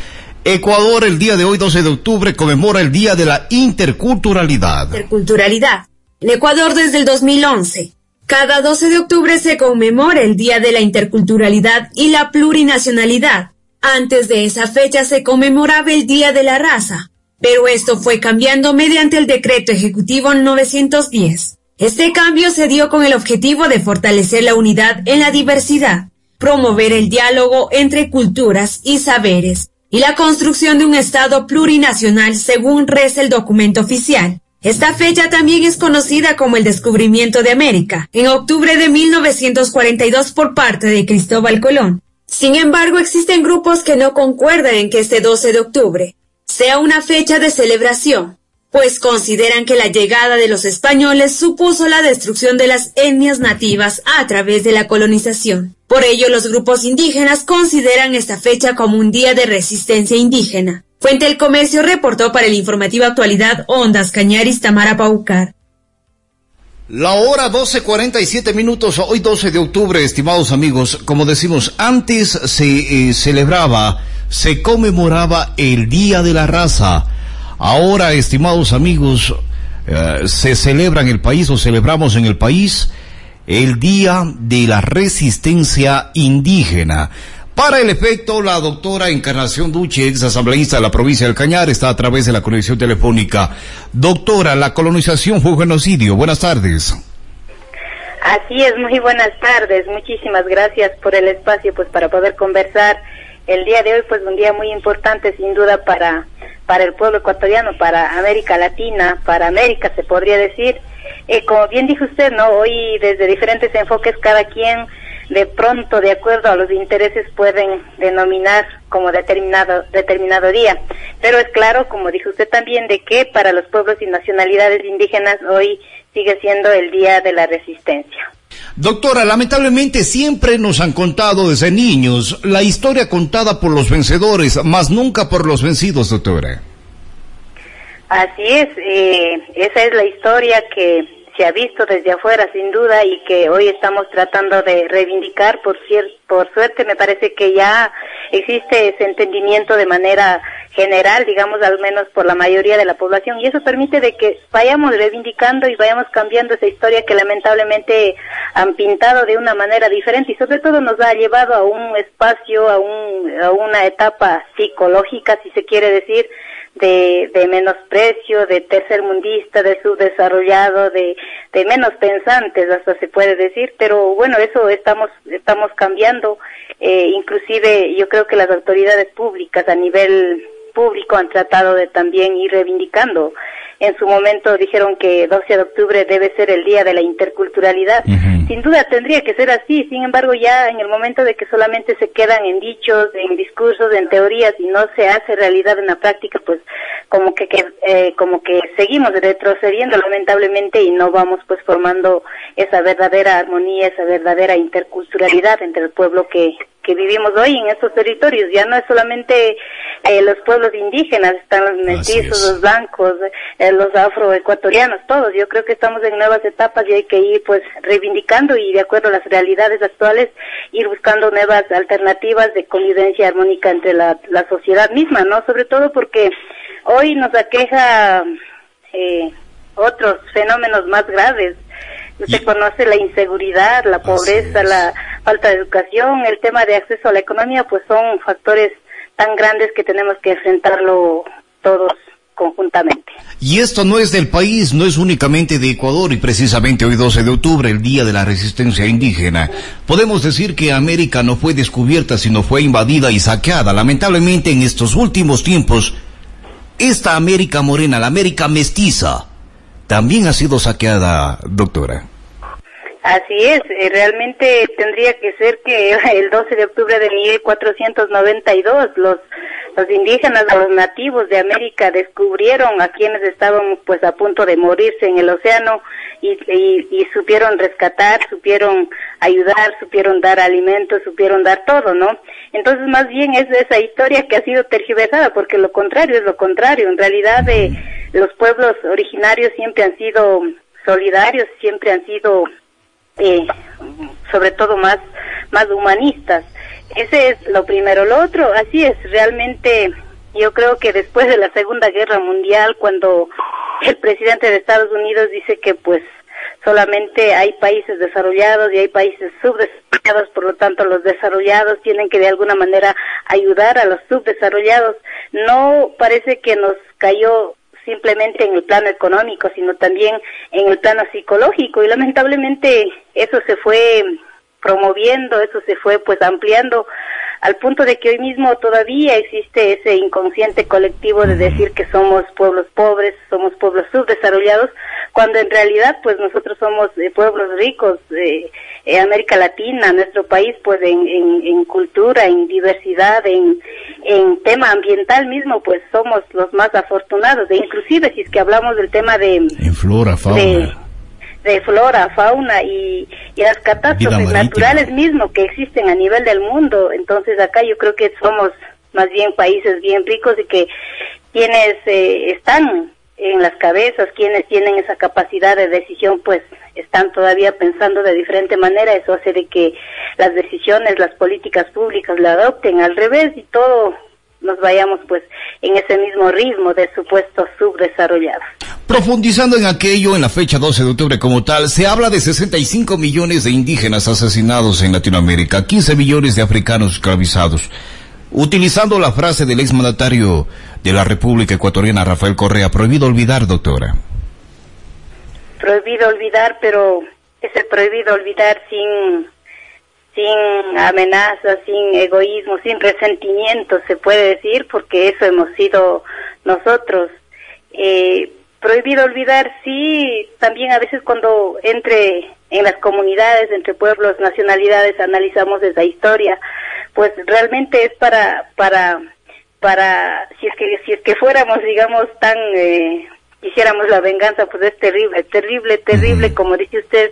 Ecuador el día de hoy, 12 de octubre, conmemora el Día de la Interculturalidad. Interculturalidad. En Ecuador desde el 2011. Cada 12 de octubre se conmemora el Día de la Interculturalidad y la Plurinacionalidad. Antes de esa fecha se conmemoraba el Día de la Raza, pero esto fue cambiando mediante el Decreto Ejecutivo 910. Este cambio se dio con el objetivo de fortalecer la unidad en la diversidad, promover el diálogo entre culturas y saberes, y la construcción de un Estado plurinacional según reza el documento oficial. Esta fecha también es conocida como el descubrimiento de América, en octubre de 1942 por parte de Cristóbal Colón. Sin embargo, existen grupos que no concuerdan en que este 12 de octubre sea una fecha de celebración, pues consideran que la llegada de los españoles supuso la destrucción de las etnias nativas a través de la colonización. Por ello, los grupos indígenas consideran esta fecha como un día de resistencia indígena. Fuente El Comercio reportó para el informativo Actualidad Ondas Cañaris Tamara Paucar. La hora 12.47 minutos, hoy 12 de octubre, estimados amigos, como decimos, antes se eh, celebraba, se conmemoraba el Día de la Raza. Ahora, estimados amigos, eh, se celebra en el país o celebramos en el país el Día de la Resistencia Indígena. Para el efecto, la doctora Encarnación Duche, ex asambleísta de la provincia del Cañar, está a través de la conexión telefónica. Doctora, la colonización fue genocidio. Buenas tardes. Así es, muy buenas tardes. Muchísimas gracias por el espacio, pues para poder conversar el día de hoy, pues un día muy importante, sin duda, para para el pueblo ecuatoriano, para América Latina, para América, se podría decir eh, como bien dijo usted, ¿no? Hoy desde diferentes enfoques cada quien de pronto, de acuerdo a los intereses, pueden denominar como determinado, determinado día. Pero es claro, como dijo usted también, de que para los pueblos y nacionalidades indígenas hoy sigue siendo el Día de la Resistencia. Doctora, lamentablemente siempre nos han contado desde niños la historia contada por los vencedores, más nunca por los vencidos, doctora. Así es, eh, esa es la historia que se ha visto desde afuera sin duda y que hoy estamos tratando de reivindicar. Por por suerte me parece que ya existe ese entendimiento de manera general digamos al menos por la mayoría de la población. Y eso permite de que vayamos reivindicando y vayamos cambiando esa historia que lamentablemente han pintado de una manera diferente. Y sobre todo nos ha llevado a un espacio a un a una etapa psicológica si se quiere decir de, de menosprecio, de tercermundista, de subdesarrollado, de, de menos pensantes, hasta se puede decir, pero bueno, eso estamos, estamos cambiando, eh, inclusive yo creo que las autoridades públicas a nivel público han tratado de también ir reivindicando en su momento dijeron que 12 de octubre debe ser el día de la interculturalidad. Sin duda tendría que ser así, sin embargo ya en el momento de que solamente se quedan en dichos, en discursos, en teorías y no se hace realidad en la práctica, pues como que, eh, como que seguimos retrocediendo lamentablemente y no vamos pues formando esa verdadera armonía, esa verdadera interculturalidad entre el pueblo que, que vivimos hoy en estos territorios. Ya no es solamente eh, los pueblos indígenas, están los mestizos, los blancos, eh, los afroecuatorianos, todos. Yo creo que estamos en nuevas etapas y hay que ir pues reivindicando y de acuerdo a las realidades actuales ir buscando nuevas alternativas de convivencia armónica entre la, la sociedad misma, ¿no? Sobre todo porque hoy nos aqueja eh, otros fenómenos más graves se conoce la inseguridad, la pobreza, la falta de educación, el tema de acceso a la economía, pues son factores tan grandes que tenemos que enfrentarlo todos conjuntamente. Y esto no es del país, no es únicamente de Ecuador y precisamente hoy 12 de octubre, el Día de la Resistencia Indígena. Podemos decir que América no fue descubierta, sino fue invadida y saqueada. Lamentablemente en estos últimos tiempos, esta América morena, la América mestiza, también ha sido saqueada, doctora. Así es, eh, realmente tendría que ser que *laughs* el 12 de octubre de 1492 los los indígenas, los nativos de América descubrieron a quienes estaban pues a punto de morirse en el océano y, y, supieron rescatar, supieron ayudar, supieron dar alimentos, supieron dar todo, ¿no? Entonces más bien es esa historia que ha sido tergiversada porque lo contrario es lo contrario. En realidad eh, los pueblos originarios siempre han sido solidarios, siempre han sido eh, sobre todo más, más humanistas. Ese es lo primero. Lo otro, así es, realmente yo creo que después de la Segunda Guerra Mundial, cuando el presidente de Estados Unidos dice que pues solamente hay países desarrollados y hay países subdesarrollados, por lo tanto los desarrollados tienen que de alguna manera ayudar a los subdesarrollados. No parece que nos cayó simplemente en el plano económico, sino también en el plano psicológico. Y lamentablemente eso se fue promoviendo, eso se fue pues ampliando al punto de que hoy mismo todavía existe ese inconsciente colectivo de decir que somos pueblos pobres, somos pueblos subdesarrollados, cuando en realidad pues nosotros somos eh, pueblos ricos, de eh, América Latina, nuestro país pues en, en, cultura, en diversidad, en, en tema ambiental mismo pues somos los más afortunados, e inclusive si es que hablamos del tema de... En flora, fauna. de flora, fauna y, y las catástrofes naturales mismo que existen a nivel del mundo. Entonces acá yo creo que somos más bien países bien ricos y que quienes eh, están en las cabezas, quienes tienen esa capacidad de decisión, pues están todavía pensando de diferente manera. Eso hace de que las decisiones, las políticas públicas la adopten al revés y todo nos vayamos pues en ese mismo ritmo de supuestos subdesarrollados. Profundizando en aquello, en la fecha 12 de octubre como tal, se habla de 65 millones de indígenas asesinados en Latinoamérica, 15 millones de africanos esclavizados. Utilizando la frase del exmandatario de la República Ecuatoriana, Rafael Correa, prohibido olvidar, doctora. Prohibido olvidar, pero ese prohibido olvidar sin sin amenazas, sin egoísmo, sin resentimiento, se puede decir, porque eso hemos sido nosotros. Eh, prohibido olvidar, sí, también a veces cuando entre en las comunidades, entre pueblos, nacionalidades, analizamos esa historia, pues realmente es para, para, para, si es que, si es que fuéramos, digamos, tan, eh, quisiéramos la venganza, pues es terrible, terrible, terrible, como dice usted,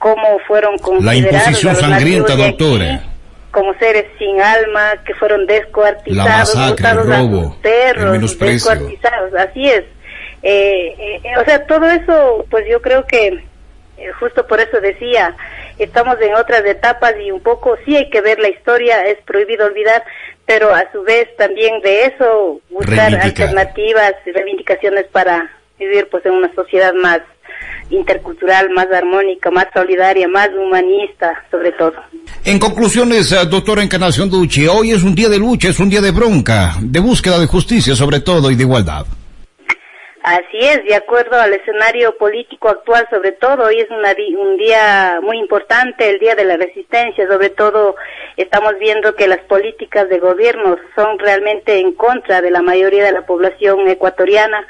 cómo fueron considerados. La imposición sangrienta, doctora. como seres sin alma, que fueron descuartizados, la masacre, el robo, perros, descuartizados, así es. Eh, eh, o sea, todo eso, pues yo creo que eh, justo por eso decía, estamos en otras etapas y un poco sí hay que ver la historia, es prohibido olvidar, pero a su vez también de eso buscar alternativas y reivindicaciones para vivir pues en una sociedad más intercultural, más armónica, más solidaria, más humanista, sobre todo. En conclusiones, eh, doctora Encarnación Ducci, hoy es un día de lucha, es un día de bronca, de búsqueda de justicia sobre todo y de igualdad. Así es, de acuerdo al escenario político actual, sobre todo, hoy es un día muy importante, el día de la resistencia, sobre todo estamos viendo que las políticas de gobierno son realmente en contra de la mayoría de la población ecuatoriana.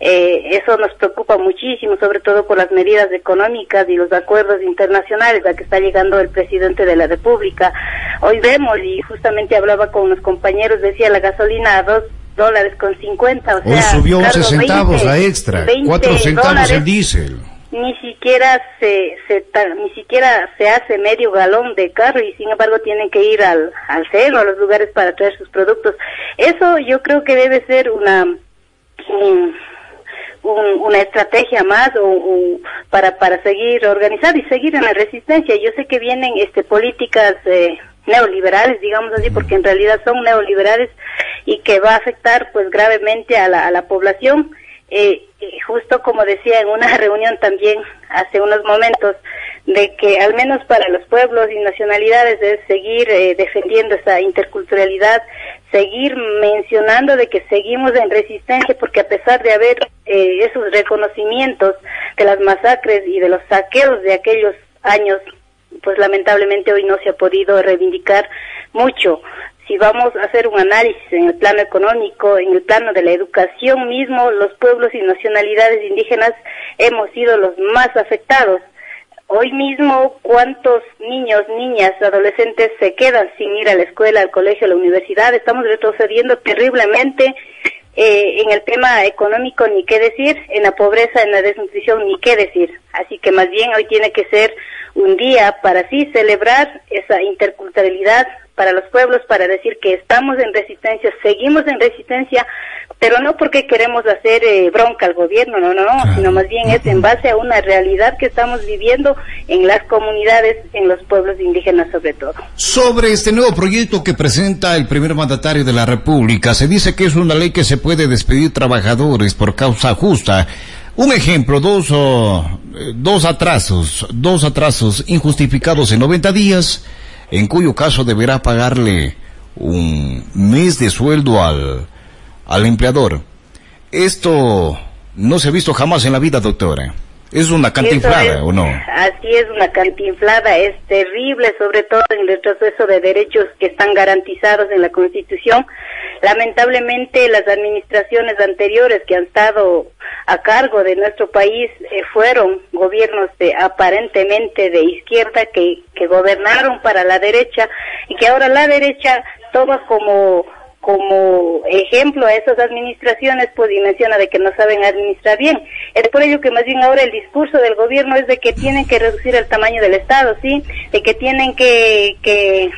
Eh, eso nos preocupa muchísimo, sobre todo por las medidas económicas y los acuerdos internacionales a que está llegando el presidente de la República. Hoy vemos, y justamente hablaba con unos compañeros, decía la gasolina a dos dólares con 50. O sea, subió 11 centavos la extra, 4 centavos el diésel. Ni siquiera se, se ni siquiera se hace medio galón de carro y sin embargo tienen que ir al, al a los lugares para traer sus productos. Eso yo creo que debe ser una una estrategia más o, para para seguir organizar y seguir en la resistencia. Yo sé que vienen este políticas eh, neoliberales, digamos así, porque en realidad son neoliberales y que va a afectar pues gravemente a la, a la población. Eh, justo como decía en una *laughs* reunión también hace unos momentos, de que al menos para los pueblos y nacionalidades es seguir eh, defendiendo esa interculturalidad, seguir mencionando de que seguimos en resistencia porque a pesar de haber esos reconocimientos de las masacres y de los saqueos de aquellos años pues lamentablemente hoy no se ha podido reivindicar mucho. Si vamos a hacer un análisis en el plano económico, en el plano de la educación mismo, los pueblos y nacionalidades indígenas hemos sido los más afectados. Hoy mismo, ¿cuántos niños, niñas, adolescentes se quedan sin ir a la escuela, al colegio, a la universidad? Estamos retrocediendo terriblemente eh, en el tema económico, ni qué decir, en la pobreza, en la desnutrición, ni qué decir. Así que más bien hoy tiene que ser un día para así celebrar esa interculturalidad para los pueblos, para decir que estamos en resistencia, seguimos en resistencia, pero no porque queremos hacer eh, bronca al gobierno, no, no, no, sino más bien es en base a una realidad que estamos viviendo en las comunidades, en los pueblos indígenas sobre todo. Sobre este nuevo proyecto que presenta el primer mandatario de la República, se dice que es una ley que se puede despedir trabajadores por causa justa. Un ejemplo, dos, oh, dos atrasos, dos atrasos injustificados en 90 días, en cuyo caso deberá pagarle un mes de sueldo al, al empleador. Esto no se ha visto jamás en la vida, doctora. ¿Es una cantinflada o no? Así es, una cantinflada. Es terrible, sobre todo en el retroceso de derechos que están garantizados en la Constitución. Lamentablemente, las administraciones anteriores que han estado a cargo de nuestro país eh, fueron gobiernos de, aparentemente de izquierda que, que gobernaron para la derecha y que ahora la derecha toma como como ejemplo a esas administraciones, pues y menciona de que no saben administrar bien. Es por ello que más bien ahora el discurso del gobierno es de que tienen que reducir el tamaño del Estado, ¿sí? De que tienen que, que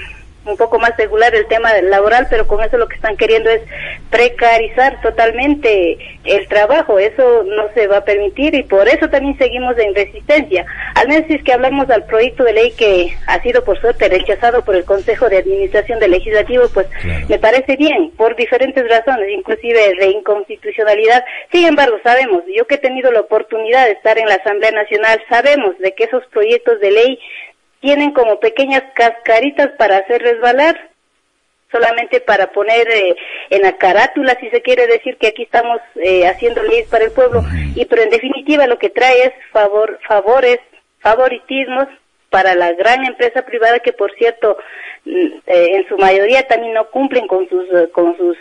un poco más regular el tema laboral, pero con eso lo que están queriendo es precarizar totalmente el trabajo. Eso no se va a permitir y por eso también seguimos en resistencia. Al menos si es que hablamos al proyecto de ley que ha sido por suerte rechazado por el Consejo de Administración del Legislativo, pues me parece bien por diferentes razones, inclusive de inconstitucionalidad. Sin embargo, sabemos, yo que he tenido la oportunidad de estar en la Asamblea Nacional, sabemos de que esos proyectos de ley tienen como pequeñas cascaritas para hacer resbalar, solamente para poner eh, en la carátula, si se quiere decir que aquí estamos eh, haciendo leyes para el pueblo, y pero en definitiva lo que trae es favor, favores, favoritismos para la gran empresa privada que por cierto mm, eh, en su mayoría también no cumplen con sus con sus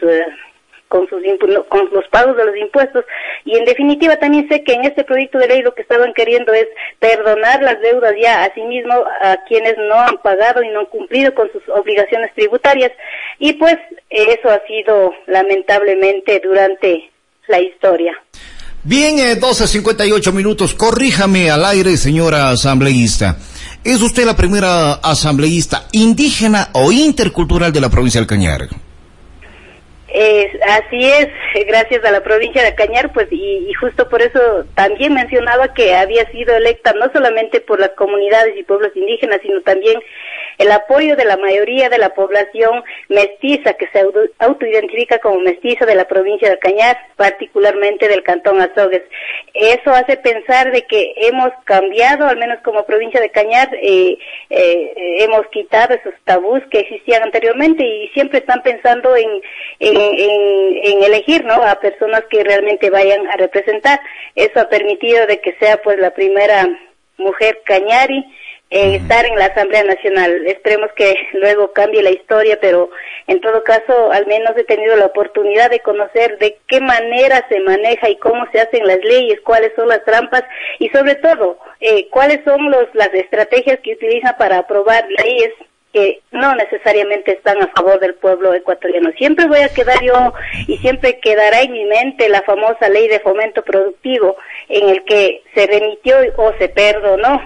con, sus con los pagos de los impuestos y en definitiva también sé que en este proyecto de ley lo que estaban queriendo es perdonar las deudas ya a sí mismo a quienes no han pagado y no han cumplido con sus obligaciones tributarias y pues eso ha sido lamentablemente durante la historia. Bien, eh, 12.58 minutos. Corríjame al aire, señora asambleísta. ¿Es usted la primera asambleísta indígena o intercultural de la provincia del Cañar? Así es, gracias a la provincia de Cañar, pues, y, y, justo por eso también mencionaba que había sido electa no solamente por las comunidades y pueblos indígenas, sino también el apoyo de la mayoría de la población mestiza que se autoidentifica como mestiza de la provincia de Cañar, particularmente del cantón Azogues. Eso hace pensar de que hemos cambiado, al menos como provincia de Cañar, eh, eh, hemos quitado esos tabús que existían anteriormente y siempre están pensando en, en, en, elegir ¿no? a personas que realmente vayan a representar. Eso ha permitido de que sea pues la primera mujer cañari estar en la Asamblea Nacional. Esperemos que *laughs* luego cambie la historia, pero en todo caso, al menos he tenido la oportunidad de conocer de qué manera se maneja y cómo se hacen las leyes, cuáles son las trampas y sobre todo, eh, cuáles son los, las estrategias que utilizan para aprobar leyes que no necesariamente están a favor del pueblo ecuatoriano. Siempre voy a quedar yo y siempre quedará en mi mente la famosa ley de fomento productivo en el que se remitió o se perdonó.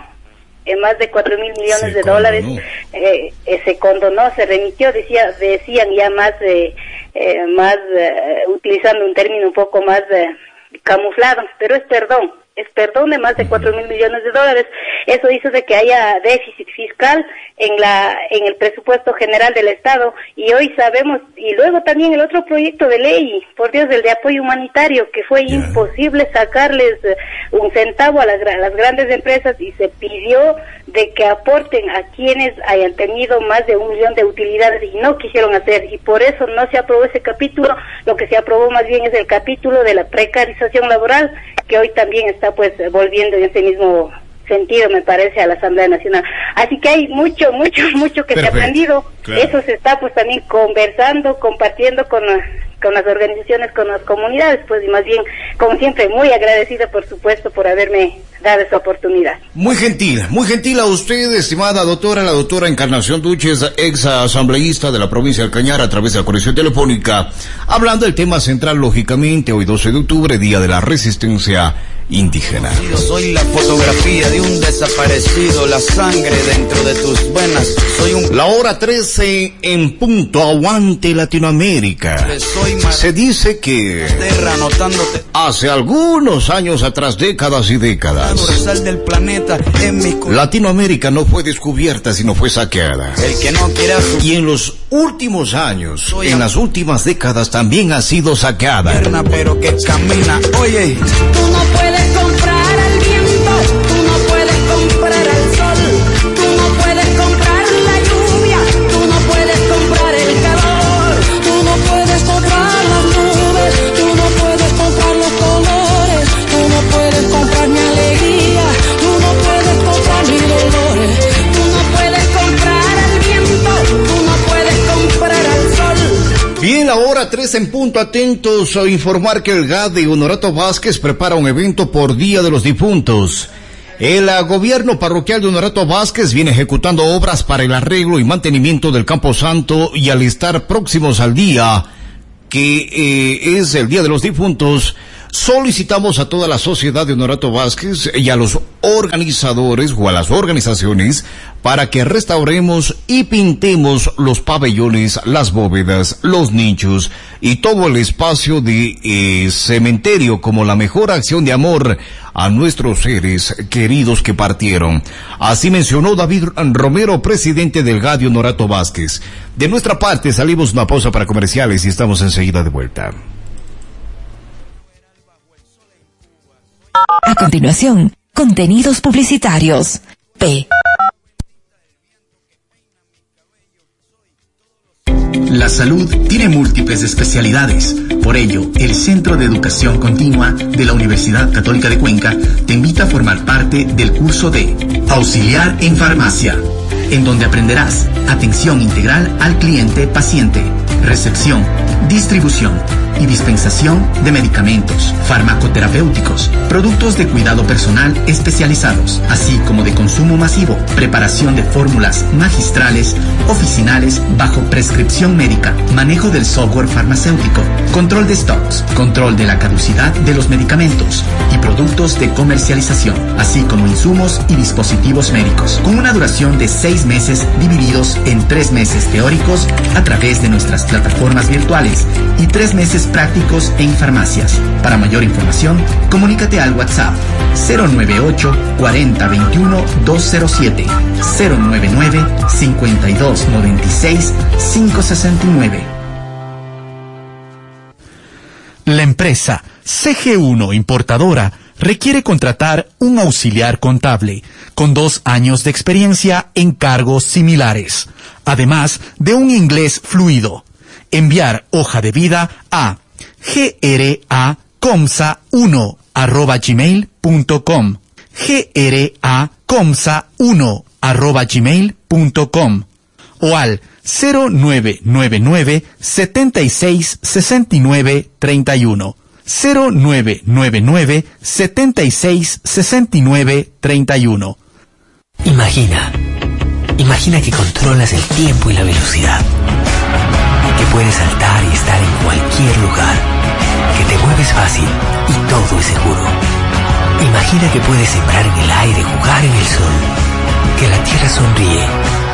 Más de cuatro mil millones de dólares eh, eh, se condonó, se remitió, decía, decían ya más, eh, eh más utilizando un término un poco más camuflado, pero es perdón, es perdón de más de cuatro mil millones de dólares. Eso hizo de que haya déficit fiscal en la en el presupuesto general del Estado. Y hoy sabemos y luego también el otro proyecto de ley, por Dios, el de apoyo humanitario, que fue imposible sacarles eh, un centavo a las, las grandes empresas y se pidió de que aporten a quienes hayan tenido más de un millón de utilidades y no quisieron hacer. Y por eso no se aprobó ese capítulo, lo que se aprobó más bien es el capítulo de la precarización laboral que hoy también está pues volviendo en ese mismo sentido, me parece, a la Asamblea Nacional. Así que hay mucho, mucho, *laughs* mucho que se ha aprendido. Eso se está pues también conversando, compartiendo con, con las organizaciones, con las comunidades, pues y más bien, como siempre, muy agradecida, por supuesto, por haberme dado esa oportunidad. Muy gentil, muy gentil a usted, estimada doctora, la doctora Encarnación Duches, ex asambleísta de la provincia del Cañar, a través de la conexión telefónica, hablando del tema central, lógicamente, hoy 12 de octubre, Día de la Resistencia indígena. Soy la fotografía de un desaparecido, la sangre dentro de tus venas. Soy un... La hora 13 en punto, aguante Latinoamérica. Se dice que hace algunos años atrás, décadas y décadas, del planeta Latinoamérica no fue descubierta, sino fue saqueada. El que no quiera... Y en los últimos años, en las últimas décadas, también ha sido saqueada. Pero que camina, oye, tú no puedes Bien, ahora tres en punto, atentos a informar que el GAD de Honorato Vázquez prepara un evento por Día de los Difuntos. El gobierno parroquial de Honorato Vázquez viene ejecutando obras para el arreglo y mantenimiento del Campo Santo y al estar próximos al día, que eh, es el Día de los Difuntos, Solicitamos a toda la sociedad de Honorato Vázquez y a los organizadores o a las organizaciones para que restauremos y pintemos los pabellones, las bóvedas, los nichos y todo el espacio de eh, cementerio como la mejor acción de amor a nuestros seres queridos que partieron. Así mencionó David Romero, presidente del Gadio Honorato Vázquez. De nuestra parte salimos una pausa para comerciales y estamos enseguida de vuelta. A continuación, contenidos publicitarios. P. La salud tiene múltiples especialidades. Por ello, el Centro de Educación Continua de la Universidad Católica de Cuenca te invita a formar parte del curso de Auxiliar en Farmacia, en donde aprenderás atención integral al cliente-paciente, recepción, distribución y dispensación de medicamentos farmacoterapéuticos, productos de cuidado personal especializados, así como de consumo masivo, preparación de fórmulas magistrales, oficinales bajo prescripción médica, manejo del software farmacéutico, control de stocks, control de la caducidad de los medicamentos y productos de comercialización, así como insumos y dispositivos médicos, con una duración de seis meses divididos en tres meses teóricos a través de nuestras plataformas virtuales y tres meses prácticos en farmacias. Para mayor información, comunícate al WhatsApp 098 40 21 207 099 52 96 569. La empresa CG1 Importadora requiere contratar un auxiliar contable con dos años de experiencia en cargos similares, además de un inglés fluido. Enviar hoja de vida a gracomsa1 arroba gmail.com gracomsa1 arroba gmail.com o al 0999 76 69 31 0999 76 69 31 Imagina, imagina que controlas el tiempo y la velocidad, que puedes saltar y estar en cualquier lugar, que te mueves fácil y todo es seguro. Imagina que puedes sembrar en el aire, jugar en el sol, que la tierra sonríe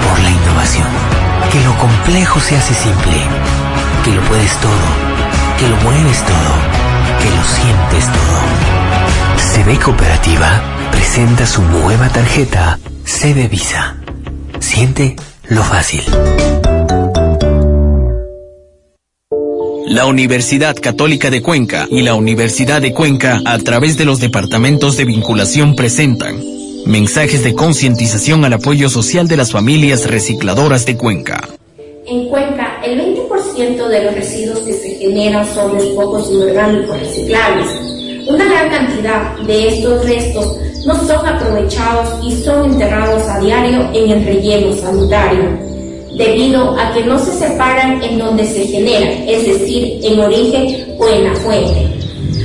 por la innovación, que lo complejo se hace simple, que lo puedes todo, que lo mueves todo, que lo sientes todo. CB Cooperativa presenta su nueva tarjeta CB Visa. Siente lo fácil. La Universidad Católica de Cuenca y la Universidad de Cuenca, a través de los departamentos de vinculación, presentan mensajes de concientización al apoyo social de las familias recicladoras de Cuenca. En Cuenca, el 20% de los residuos generan son despojos inorgánicos reciclables. Una gran cantidad de estos restos no son aprovechados y son enterrados a diario en el relleno sanitario, debido a que no se separan en donde se generan, es decir, en origen o en la fuente.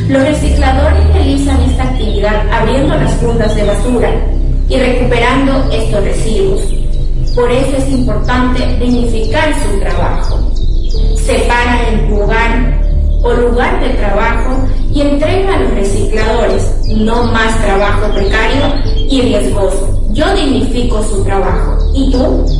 Los recicladores realizan esta actividad abriendo las fundas de basura y recuperando estos residuos. Por eso es importante dignificar su trabajo. Separan el lugar o lugar de trabajo y entrega a los recicladores no más trabajo precario y riesgoso. Yo dignifico su trabajo. ¿Y tú?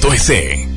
www.ucacue.edu.es.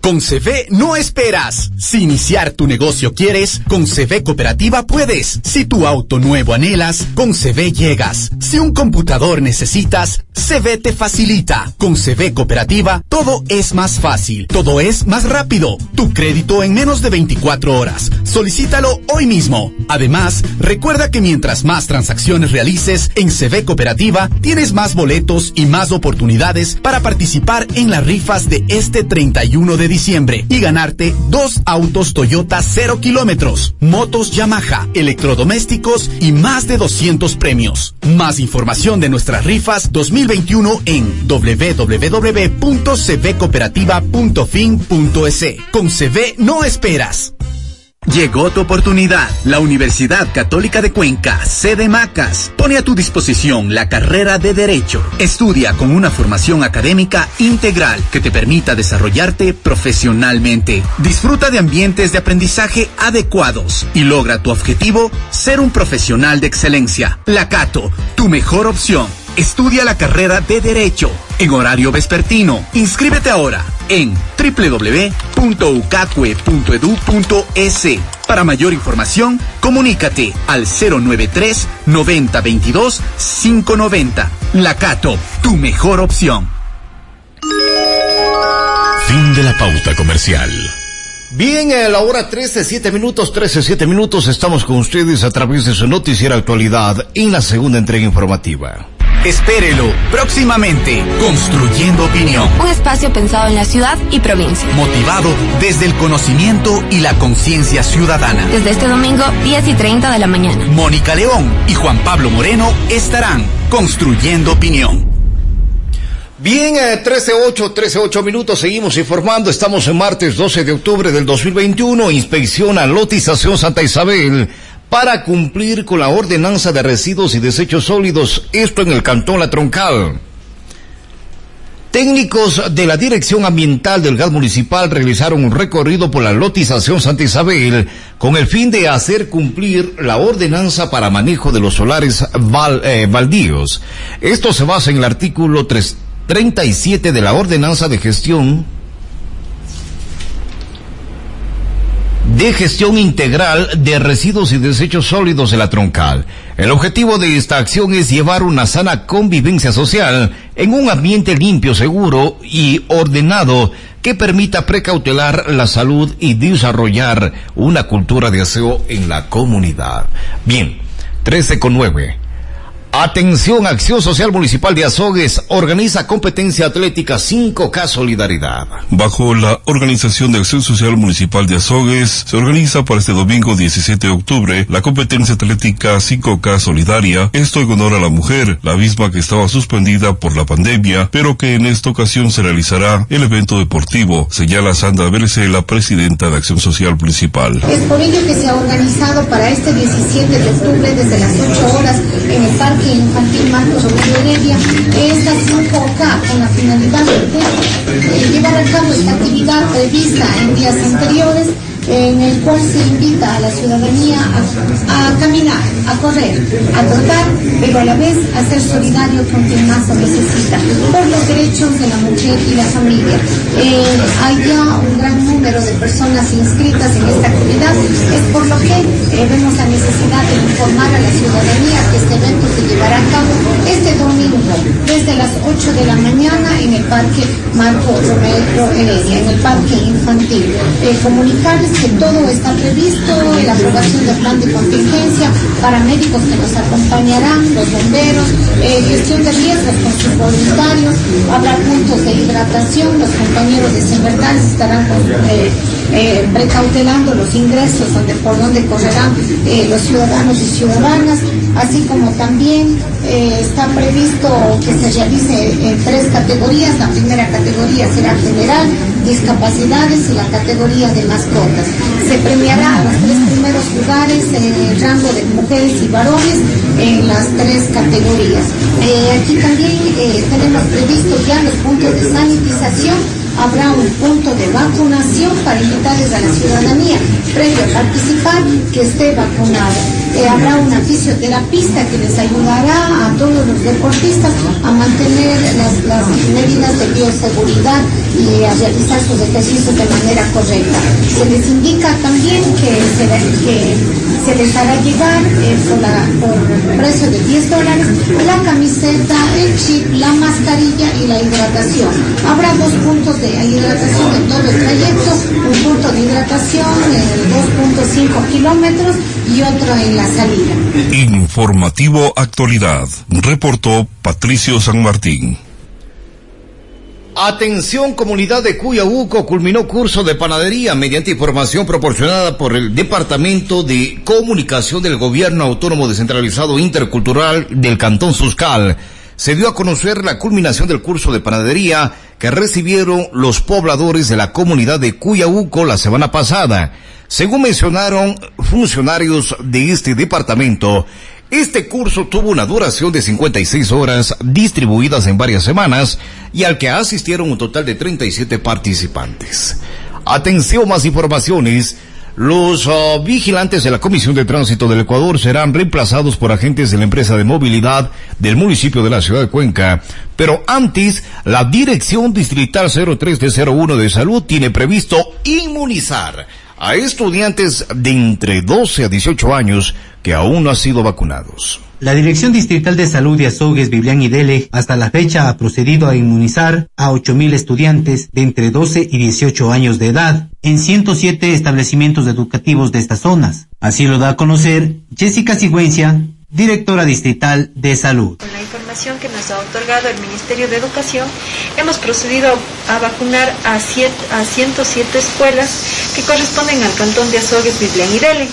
Con CV no esperas. Si iniciar tu negocio quieres, con CV Cooperativa puedes. Si tu auto nuevo anhelas, con CV llegas. Si un computador necesitas, CV te facilita. Con CV Cooperativa todo es más fácil, todo es más rápido. Tu crédito en menos de 24 horas. Solicítalo hoy mismo. Además, recuerda que mientras más transacciones realices en CV Cooperativa, tienes más boletos y más oportunidades para participar en las rifas de este 31 de diciembre y ganarte dos autos Toyota 0 kilómetros, motos Yamaha, electrodomésticos y más de 200 premios. Más información de nuestras rifas 2021 en www.cvcooperativa.fin.es. Con CV no esperas. Llegó tu oportunidad. La Universidad Católica de Cuenca, sede Macas, pone a tu disposición la carrera de Derecho. Estudia con una formación académica integral que te permita desarrollarte profesionalmente. Disfruta de ambientes de aprendizaje adecuados y logra tu objetivo, ser un profesional de excelencia. La Cato, tu mejor opción. Estudia la carrera de Derecho en horario vespertino. Inscríbete ahora en www.ucacue.edu.es. Para mayor información, comunícate al 093 90 22 590. La Cato, tu mejor opción. Fin de la pauta comercial. Bien, a la hora 13, 7 minutos, 13, 7 minutos, estamos con ustedes a través de su noticiera actualidad en la segunda entrega informativa. Espérelo próximamente. Construyendo opinión. Un espacio pensado en la ciudad y provincia. Motivado desde el conocimiento y la conciencia ciudadana. Desde este domingo, 10 y 30 de la mañana. Mónica León y Juan Pablo Moreno estarán construyendo opinión. Bien, eh, 13.8, 13.8 minutos, seguimos informando. Estamos en martes 12 de octubre del 2021. Inspección a lotización Santa Isabel para cumplir con la ordenanza de residuos y desechos sólidos, esto en el Cantón La Troncal. Técnicos de la Dirección Ambiental del Gas Municipal realizaron un recorrido por la lotización Santa Isabel con el fin de hacer cumplir la ordenanza para manejo de los solares val, eh, baldíos. Esto se basa en el artículo 3, 37 de la ordenanza de gestión de gestión integral de residuos y desechos sólidos de la troncal. El objetivo de esta acción es llevar una sana convivencia social en un ambiente limpio, seguro y ordenado que permita precautelar la salud y desarrollar una cultura de aseo en la comunidad. Bien, 13 con 9. Atención, Acción Social Municipal de Azogues organiza competencia atlética 5K Solidaridad. Bajo la Organización de Acción Social Municipal de Azogues, se organiza para este domingo 17 de octubre la competencia atlética 5K Solidaria, esto en honor a la mujer, la misma que estaba suspendida por la pandemia, pero que en esta ocasión se realizará el evento deportivo, señala Sandra Berce, la presidenta de Acción Social Municipal. Es por ello que se ha organizado para este 17 de octubre desde las 8 horas en el Parque Infantil Marcos Romero Heredia esta 5K con la finalidad de llevar a cabo esta actividad prevista en días anteriores en el cual se invita a la ciudadanía a, caminar, a correr, a trotar, pero a la vez a ser solidario con quien más lo necesita, por los derechos de la mujer y la familia. Eh, hay ya un gran número de personas inscritas en esta actividad, es por lo que eh, vemos la necesidad de informar a la ciudadanía que este evento se llevará a cabo este domingo desde las 8 de la mañana en el Parque Marco Romero Heredia, en el Parque Infantil. Eh, que todo está previsto, la aprobación del plan de contingencia, paramédicos que nos acompañarán, los bomberos, eh, gestión de riesgos con sus voluntarios, habrá puntos de hidratación, los compañeros de Sembertales estarán con, eh, eh, precautelando los ingresos donde, por donde correrán los ciudadanos y ciudadanas, así como también está previsto que se realice en tres categorías, la primera categoría será general, discapacidades y la categoría de mascotas. Se premiará a los tres primeros lugares en el rango de mujeres y varones en las tres categorías. Eh, aquí también eh, tenemos previsto ya los puntos de sanitización habrá un punto de vacunación para invitarles a la ciudadanía, previo a participar, que esté vacunado. Eh, habrá una fisioterapista que les ayudará a todos los deportistas a mantener las, medidas de bioseguridad y a realizar sus ejercicios de manera correcta. Se les indica también que se les hará llegar por, la, precio de 10 dólares la camiseta, el chip, la mascarilla y la hidratación. Habrá dos puntos de hidratación en todo el trayecto, un punto de hidratación en 2.5 kilómetros y otro en la salida. Informativo Actualidad, reportó Patricio San Martín. Atención comunidad de Cuyahuco culminó curso de panadería mediante información proporcionada por el Departamento de Comunicación del Gobierno Autónomo Descentralizado Intercultural del Cantón Suscal. Se dio a conocer la culminación del curso de panadería que recibieron los pobladores de la comunidad de Cuyahuco la semana pasada. Según mencionaron funcionarios de este departamento, este curso tuvo una duración de 56 horas distribuidas en varias semanas y al que asistieron un total de 37 participantes. Atención, más informaciones. Los uh, vigilantes de la Comisión de Tránsito del Ecuador serán reemplazados por agentes de la empresa de movilidad del municipio de la ciudad de Cuenca. Pero antes, la Dirección Distrital 03 de 01 de Salud tiene previsto inmunizar a estudiantes de entre 12 a 18 años que aún no han sido vacunados. La Dirección Distrital de Salud de Azogues, Biblián y Dele, hasta la fecha ha procedido a inmunizar a 8.000 estudiantes de entre 12 y 18 años de edad en 107 establecimientos educativos de estas zonas. Así lo da a conocer Jessica Sigüencia, directora distrital de salud. Con la información que nos ha otorgado el Ministerio de Educación, hemos procedido a vacunar a, a 107 escuelas que corresponden al cantón de Azogues, Biblián y Dele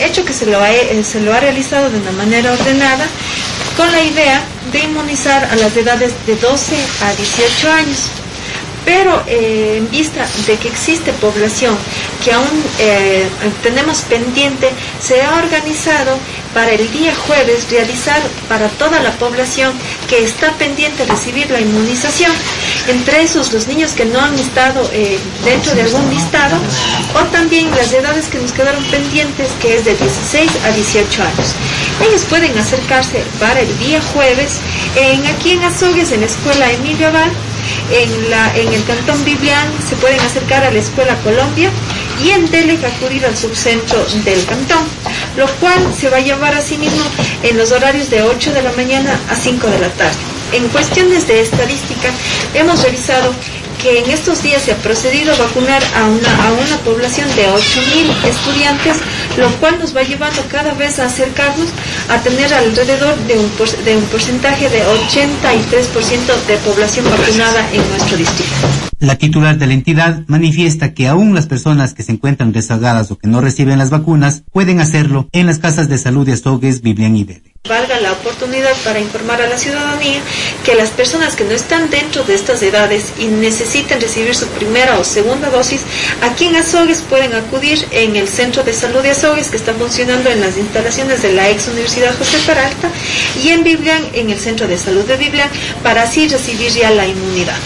hecho que se lo, ha, eh, se lo ha realizado de una manera ordenada con la idea de inmunizar a las edades de 12 a 18 años pero eh, en vista de que existe población que aún eh, tenemos pendiente, se ha organizado para el día jueves realizar para toda la población que está pendiente recibir la inmunización, entre esos los niños que no han estado eh, dentro de algún listado, o también las edades que nos quedaron pendientes, que es de 16 a 18 años. Ellos pueden acercarse para el día jueves en, aquí en Azogues, en la escuela Emilio Val, en, la, en el Cantón Biblián se pueden acercar a la Escuela Colombia y en Delec acudir al subcentro del cantón, lo cual se va a llevar a sí mismo en los horarios de 8 de la mañana a 5 de la tarde. En cuestiones de estadística, hemos revisado que en estos días se ha procedido a vacunar a una, a una población de 8.000 estudiantes, lo cual nos va llevando cada vez a acercarnos a tener alrededor de un, de un porcentaje de 83% de población vacunada en nuestro distrito. La titular de la entidad manifiesta que aún las personas que se encuentran rezagadas o que no reciben las vacunas pueden hacerlo en las casas de salud de Azogues, Biblián y Dele valga la oportunidad para informar a la ciudadanía que las personas que no están dentro de estas edades y necesiten recibir su primera o segunda dosis, aquí en Azogues pueden acudir en el Centro de Salud de Azogues que está funcionando en las instalaciones de la ex Universidad José Peralta y en Biblián, en el Centro de Salud de Biblián, para así recibir ya la inmunidad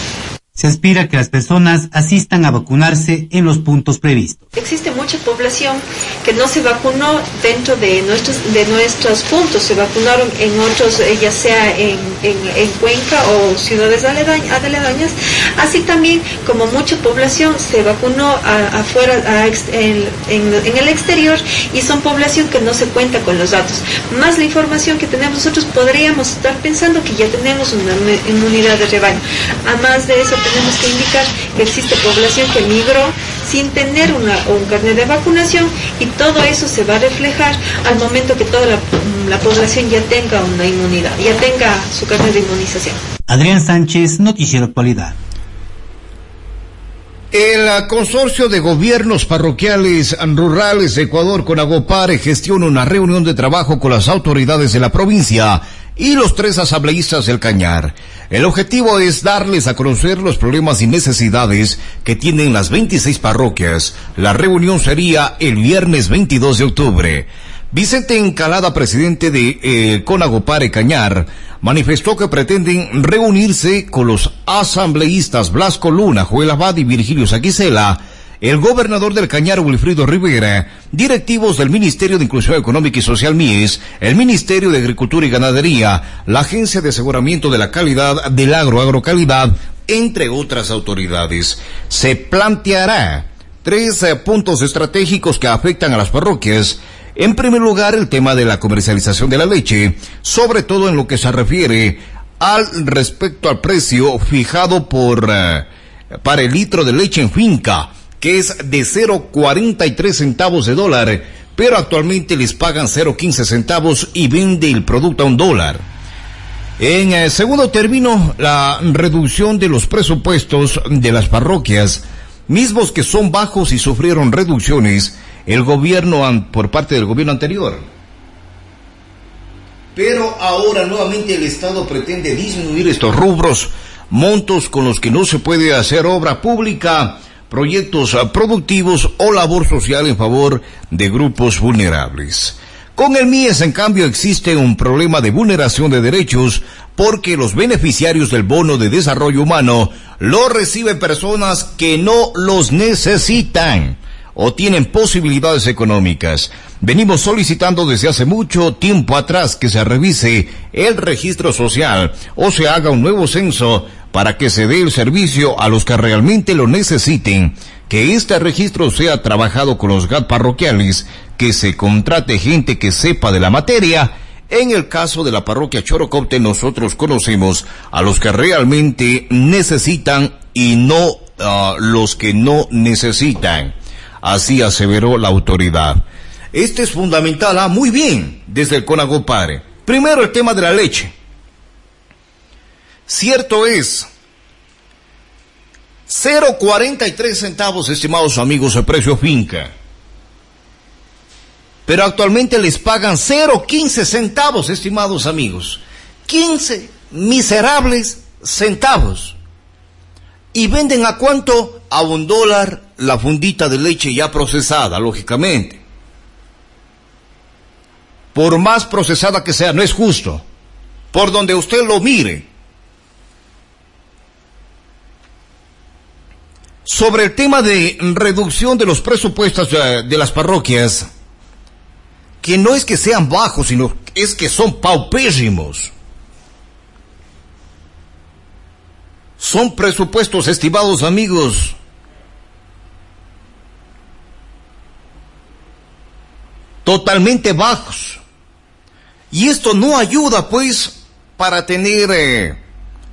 se aspira a que las personas asistan a vacunarse en los puntos previstos. Existe mucha población que no se vacunó dentro de nuestros, de nuestros puntos, se vacunaron en otros, eh, ya sea en, Cuenca o ciudades aledañas, así también como mucha población se vacunó afuera, en, el exterior y son población que no se cuenta con los datos. Más la información que tenemos nosotros podríamos estar pensando que ya tenemos una inmunidad de rebaño. Además de eso, tenemos que indicar que existe población que migró sin tener una, un carnet de vacunación y todo eso se va a reflejar al momento que toda la, población ya tenga una inmunidad, ya tenga su carnet de inmunización. Adrián Sánchez, Noticiero Actualidad. El consorcio de gobiernos parroquiales rurales de Ecuador con Agopare gestiona una reunión de trabajo con las autoridades de la provincia y los tres asambleístas del Cañar. El objetivo es darles a conocer los problemas y necesidades que tienen las 26 parroquias. La reunión sería el viernes 22 de octubre. Vicente Encalada, presidente de eh, Conagopare Cañar, manifestó que pretenden reunirse con los asambleístas Blasco Luna, Joel Abad y Virgilio Saquicela el gobernador del Cañar, Wilfrido Rivera, directivos del Ministerio de Inclusión Económica y Social MIES, el Ministerio de Agricultura y Ganadería, la Agencia de Aseguramiento de la Calidad del Agro Agrocalidad, entre otras autoridades. Se planteará tres eh, puntos estratégicos que afectan a las parroquias. En primer lugar, el tema de la comercialización de la leche, sobre todo en lo que se refiere al respecto al precio fijado por eh, para el litro de leche en finca que es de 0.43 centavos de dólar, pero actualmente les pagan 0.15 centavos y vende el producto a un dólar. En el eh, segundo término, la reducción de los presupuestos de las parroquias, mismos que son bajos y sufrieron reducciones el gobierno por parte del gobierno anterior. Pero ahora nuevamente el Estado pretende disminuir estos rubros, montos con los que no se puede hacer obra pública proyectos productivos o labor social en favor de grupos vulnerables. Con el MIES, en cambio, existe un problema de vulneración de derechos porque los beneficiarios del bono de desarrollo humano lo reciben personas que no los necesitan o tienen posibilidades económicas. Venimos solicitando desde hace mucho tiempo atrás que se revise el registro social o se haga un nuevo censo para que se dé el servicio a los que realmente lo necesiten. que este registro sea trabajado con los GAT parroquiales, que se contrate gente que sepa de la materia. En el caso de la parroquia Chorocopte, nosotros conocemos a los que realmente necesitan y no a los que no necesitan. Así aseveró la autoridad. Este es fundamental, ah, muy bien, desde el Conagopare. Primero el tema de la leche. Cierto es, 0.43 centavos, estimados amigos, el precio finca. Pero actualmente les pagan 0.15 centavos, estimados amigos. 15 miserables centavos. ¿Y venden a cuánto? A un dólar la fundita de leche ya procesada, lógicamente. Por más procesada que sea, no es justo. Por donde usted lo mire. Sobre el tema de reducción de los presupuestos de, de las parroquias, que no es que sean bajos, sino es que son paupérrimos. Son presupuestos estimados amigos. Totalmente bajos. Y esto no ayuda pues para tener eh,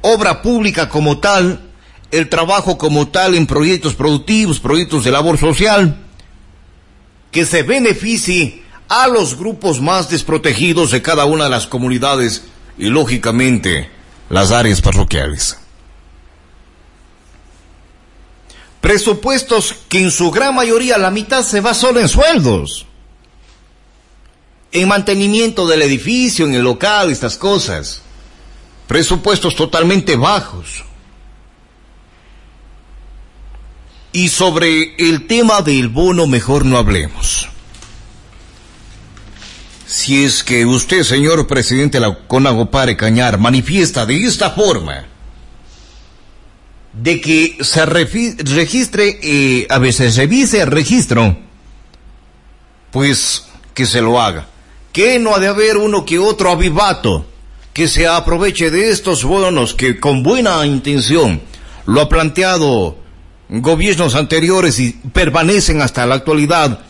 obra pública como tal, el trabajo como tal en proyectos productivos, proyectos de labor social, que se beneficie a los grupos más desprotegidos de cada una de las comunidades y lógicamente las áreas parroquiales. Presupuestos que en su gran mayoría la mitad se va solo en sueldos, en mantenimiento del edificio, en el local, estas cosas. Presupuestos totalmente bajos. Y sobre el tema del bono mejor no hablemos. Si es que usted, señor presidente de la Conagopare Cañar, manifiesta de esta forma, de que se registre, eh, a veces revise el registro, pues que se lo haga. Que no ha de haber uno que otro avivato que se aproveche de estos bonos que con buena intención lo ha planteado gobiernos anteriores y permanecen hasta la actualidad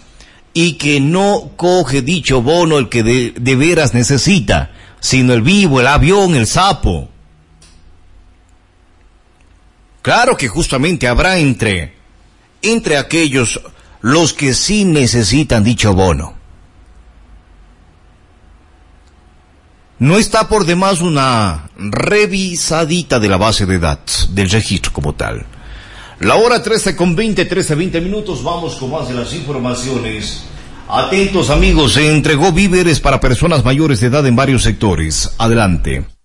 y que no coge dicho bono el que de, de veras necesita, sino el vivo, el avión, el sapo. Claro que justamente habrá entre, entre aquellos los que sí necesitan dicho bono. No está por demás una revisadita de la base de datos, del registro como tal. La hora 13 con 20, 13, 20 minutos, vamos con más de las informaciones. Atentos amigos, se entregó víveres para personas mayores de edad en varios sectores. Adelante.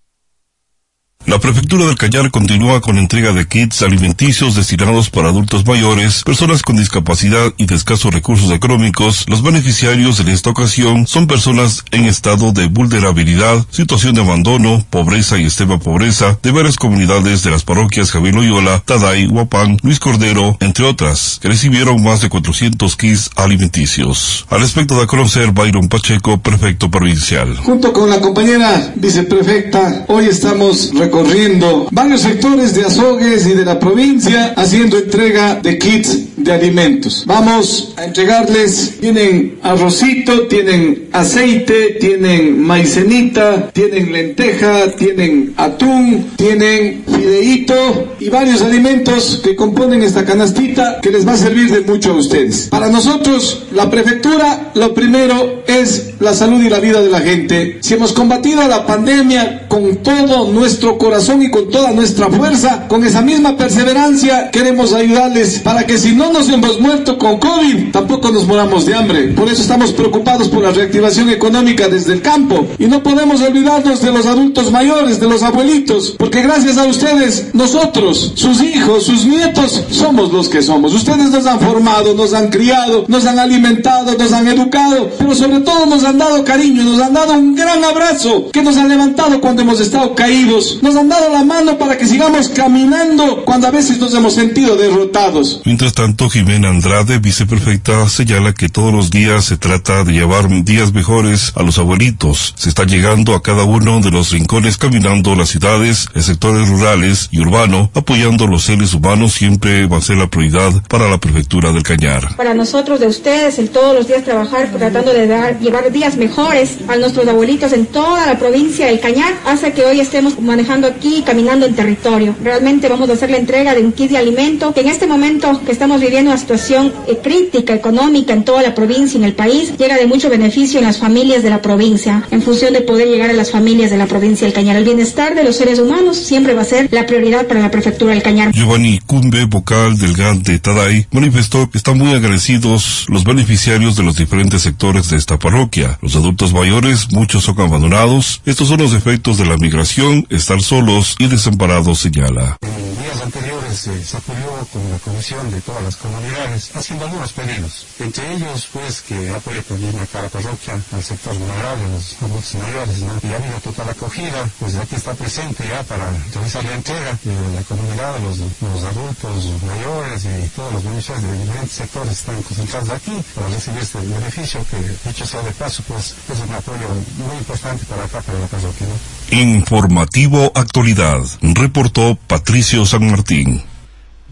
La Prefectura del Cañar continúa con entrega de kits alimenticios destinados para adultos mayores, personas con discapacidad y de escasos recursos económicos. Los beneficiarios en esta ocasión son personas en estado de vulnerabilidad, situación de abandono, pobreza y extrema pobreza de varias comunidades de las parroquias Javier Loyola, Taday, Huapán, Luis Cordero, entre otras, que recibieron más de 400 kits alimenticios. Al respecto de conocer Byron Pacheco, prefecto provincial. Junto con la compañera viceprefecta, hoy estamos recorriendo. Varios sectores de Azogues y de la provincia haciendo entrega de kits de alimentos. Vamos a entregarles, tienen arrocito, tienen aceite, tienen maicenita, tienen lenteja, tienen atún, tienen fideíto y varios alimentos que componen esta canastita que les va a servir de mucho a ustedes. Para nosotros, la prefectura, lo primero es la salud y la vida de la gente. Si hemos combatido la pandemia con todo nuestro corazón y con toda nuestra fuerza, con esa misma perseverancia queremos ayudarles para que si no nos hemos muerto con COVID, tampoco nos moramos de hambre. Por eso estamos preocupados por la reactivación económica desde el campo y no podemos olvidarnos de los adultos mayores, de los abuelitos, porque gracias a ustedes, nosotros, sus hijos, sus nietos, somos los que somos. Ustedes nos han formado, nos han criado, nos han alimentado, nos han educado, pero sobre todo nos han dado cariño, nos han dado un gran abrazo que nos han levantado cuando hemos estado caídos, nos han dado la mano para que sigamos caminando cuando a veces nos hemos sentido derrotados. Mientras tanto, Jimena Andrade, viceprefecta, señala que todos los días se trata de llevar días mejores a los abuelitos. Se está llegando a cada uno de los rincones caminando las ciudades, en sectores rurales y urbanos, apoyando a los seres humanos siempre va a ser la prioridad para la prefectura del Cañar. Para nosotros de ustedes, el todos los días trabajar tratando de dar, llevar días mejores a nuestros abuelitos en toda la provincia del Cañar, hace que hoy estemos manejando aquí, caminando en territorio. Realmente vamos a hacer la entrega de un kit de alimento, que en este momento que estamos viviendo una situación eh, crítica económica en toda la provincia y en el país, llega de mucho beneficio en las familias de la provincia, en función de poder llegar a las familias de la provincia del Cañar. El bienestar de los seres humanos siempre va a ser la prioridad para la prefectura del Cañar. Giovanni Cumbe, vocal del GAN de Taday, manifestó que están muy agradecidos los beneficiarios de los diferentes sectores de esta parroquia. Los adultos mayores, muchos son abandonados. Estos son los efectos de la migración, estar solos y desamparados, señala. En días anteriores se acudió con la comisión de todas las comunidades haciendo algunos pedidos. Entre ellos, pues, que apoye también a cada parroquia, al sector vulnerable, los adultos mayores. Y ha habido total acogida, pues aquí está presente ya para realizar la entrega de la comunidad, los, los adultos mayores y todos los beneficiarios de diferentes sectores están concentrados aquí para recibir este beneficio que, dicho sea de paso, pues, es un apoyo muy importante para acá, para la parroquia, ¿no? Informativo Actualidad, reportó Patricio San Martín.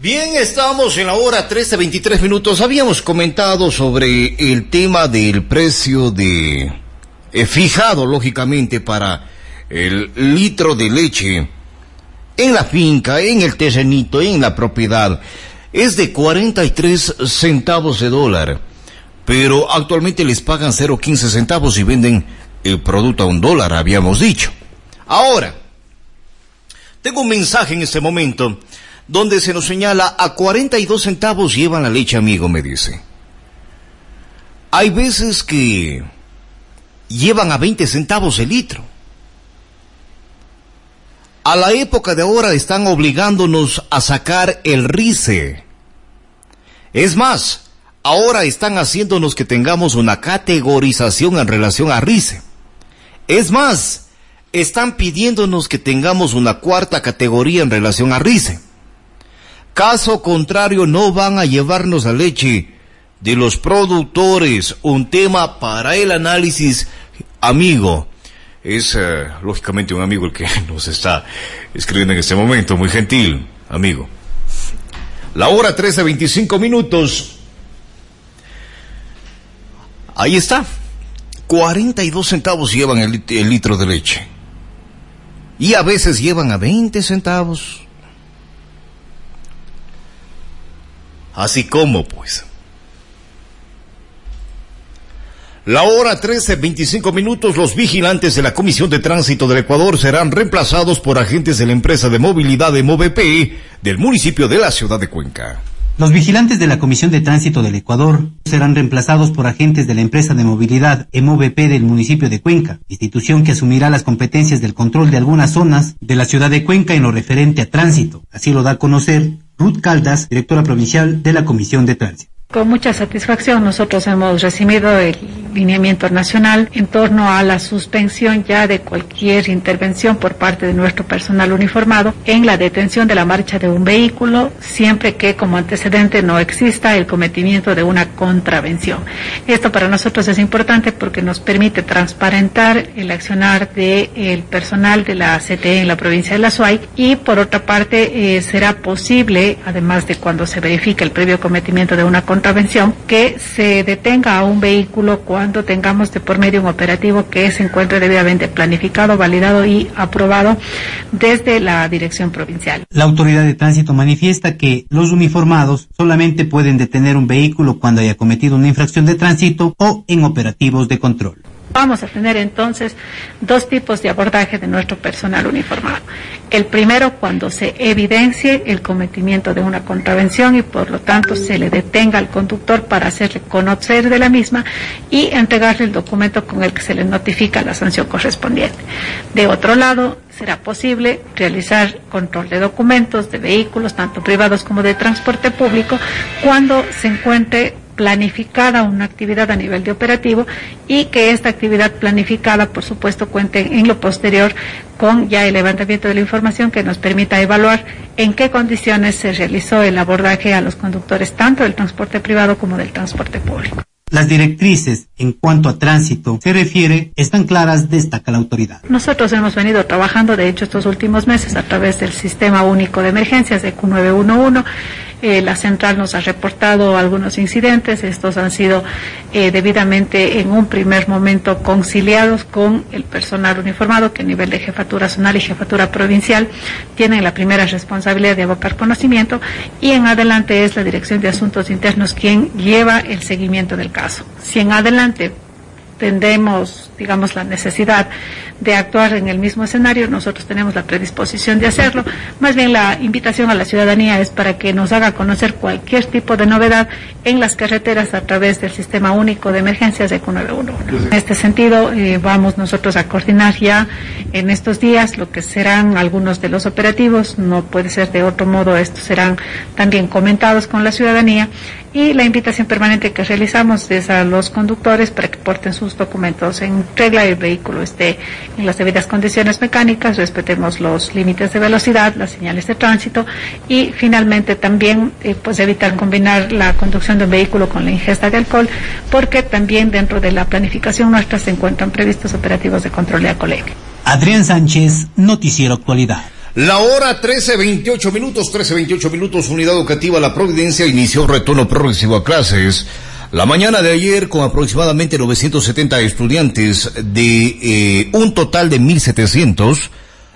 Bien, estamos en la hora 13.23 minutos. Habíamos comentado sobre el tema del precio de eh, fijado, lógicamente, para el litro de leche en la finca, en el terrenito, en la propiedad. Es de 43 centavos de dólar, pero actualmente les pagan 0.15 centavos y venden el producto a un dólar, habíamos dicho. Ahora, tengo un mensaje en este momento donde se nos señala a 42 centavos llevan la leche, amigo, me dice. Hay veces que llevan a 20 centavos el litro. A la época de ahora están obligándonos a sacar el rice. Es más, ahora están haciéndonos que tengamos una categorización en relación a rice. Es más, están pidiéndonos que tengamos una cuarta categoría en relación a rice. Caso contrario, no van a llevarnos la leche de los productores, un tema para el análisis, amigo. Es eh, lógicamente un amigo el que *laughs* nos está escribiendo en este momento, muy gentil, amigo. La hora 13.25 minutos. Ahí está. 42 centavos llevan el litro de leche. Y a veces llevan a 20 centavos. Así como, pues. La hora 13, 25 minutos, los vigilantes de la Comisión de Tránsito del Ecuador serán reemplazados por agentes de la empresa de movilidad de MOVP del municipio de la ciudad de Cuenca. Los vigilantes de la Comisión de Tránsito del Ecuador serán reemplazados por agentes de la empresa de movilidad MOVP del municipio de Cuenca, institución que asumirá las competencias del control de algunas zonas de la ciudad de Cuenca en lo referente a tránsito. Así lo da a conocer Ruth Caldas, directora provincial de la Comisión de Tránsito. Con mucha satisfacción nosotros hemos recibido el lineamiento nacional en torno a la suspensión ya de cualquier intervención por parte de nuestro personal uniformado en la detención de la marcha de un vehículo siempre que como antecedente no exista el cometimiento de una contravención. Esto para nosotros es importante porque nos permite transparentar el accionar del personal de la CTE en la provincia de La Suay y por otra parte eh, será posible, además de cuando se verifique el previo cometimiento de una contravención, que se detenga a un vehículo cuando tengamos de por medio un operativo que se encuentre debidamente planificado, validado y aprobado desde la dirección provincial. La autoridad de tránsito manifiesta que los uniformados solamente pueden detener un vehículo cuando haya cometido una infracción de tránsito o en operativos de control. Vamos a tener entonces dos tipos de abordaje de nuestro personal uniformado. El primero, cuando se evidencie el cometimiento de una contravención y por lo tanto se le detenga al conductor para hacerle conocer de la misma y entregarle el documento con el que se le notifica la sanción correspondiente. De otro lado, será posible realizar control de documentos de vehículos, tanto privados como de transporte público, cuando se encuentre planificada una actividad a nivel de operativo y que esta actividad planificada, por supuesto, cuente en lo posterior con ya el levantamiento de la información que nos permita evaluar en qué condiciones se realizó el abordaje a los conductores tanto del transporte privado como del transporte público. Las directrices en cuanto a tránsito se refiere están claras, destaca la autoridad. Nosotros hemos venido trabajando, de hecho, estos últimos meses a través del Sistema Único de Emergencias de Q911. Eh, la central nos ha reportado algunos incidentes. Estos han sido eh, debidamente en un primer momento conciliados con el personal uniformado que a nivel de jefatura zonal y jefatura provincial tienen la primera responsabilidad de abocar conocimiento y en adelante es la Dirección de Asuntos Internos quien lleva el seguimiento del caso. Si en adelante tendremos, digamos, la necesidad de actuar en el mismo escenario, nosotros tenemos la predisposición de hacerlo. Más bien la invitación a la ciudadanía es para que nos haga conocer cualquier tipo de novedad en las carreteras a través del Sistema Único de Emergencias de Q911. En este sentido, eh, vamos nosotros a coordinar ya en estos días lo que serán algunos de los operativos, no puede ser de otro modo, estos serán también comentados con la ciudadanía y la invitación permanente que realizamos es a los conductores para que porten sus documentos en regla y el vehículo esté en las debidas condiciones mecánicas, respetemos los límites de velocidad, las señales de tránsito y finalmente también eh, pues evitar combinar la conducción de un vehículo con la ingesta de alcohol porque también dentro de la planificación nuestra se encuentran previstos operativos de control de alcoholemia. Adrián Sánchez, Noticiero Actualidad. La hora 13.28 minutos, 13.28 minutos, Unidad Educativa La Providencia inició retorno progresivo a clases. La mañana de ayer, con aproximadamente 970 estudiantes de eh, un total de 1.700,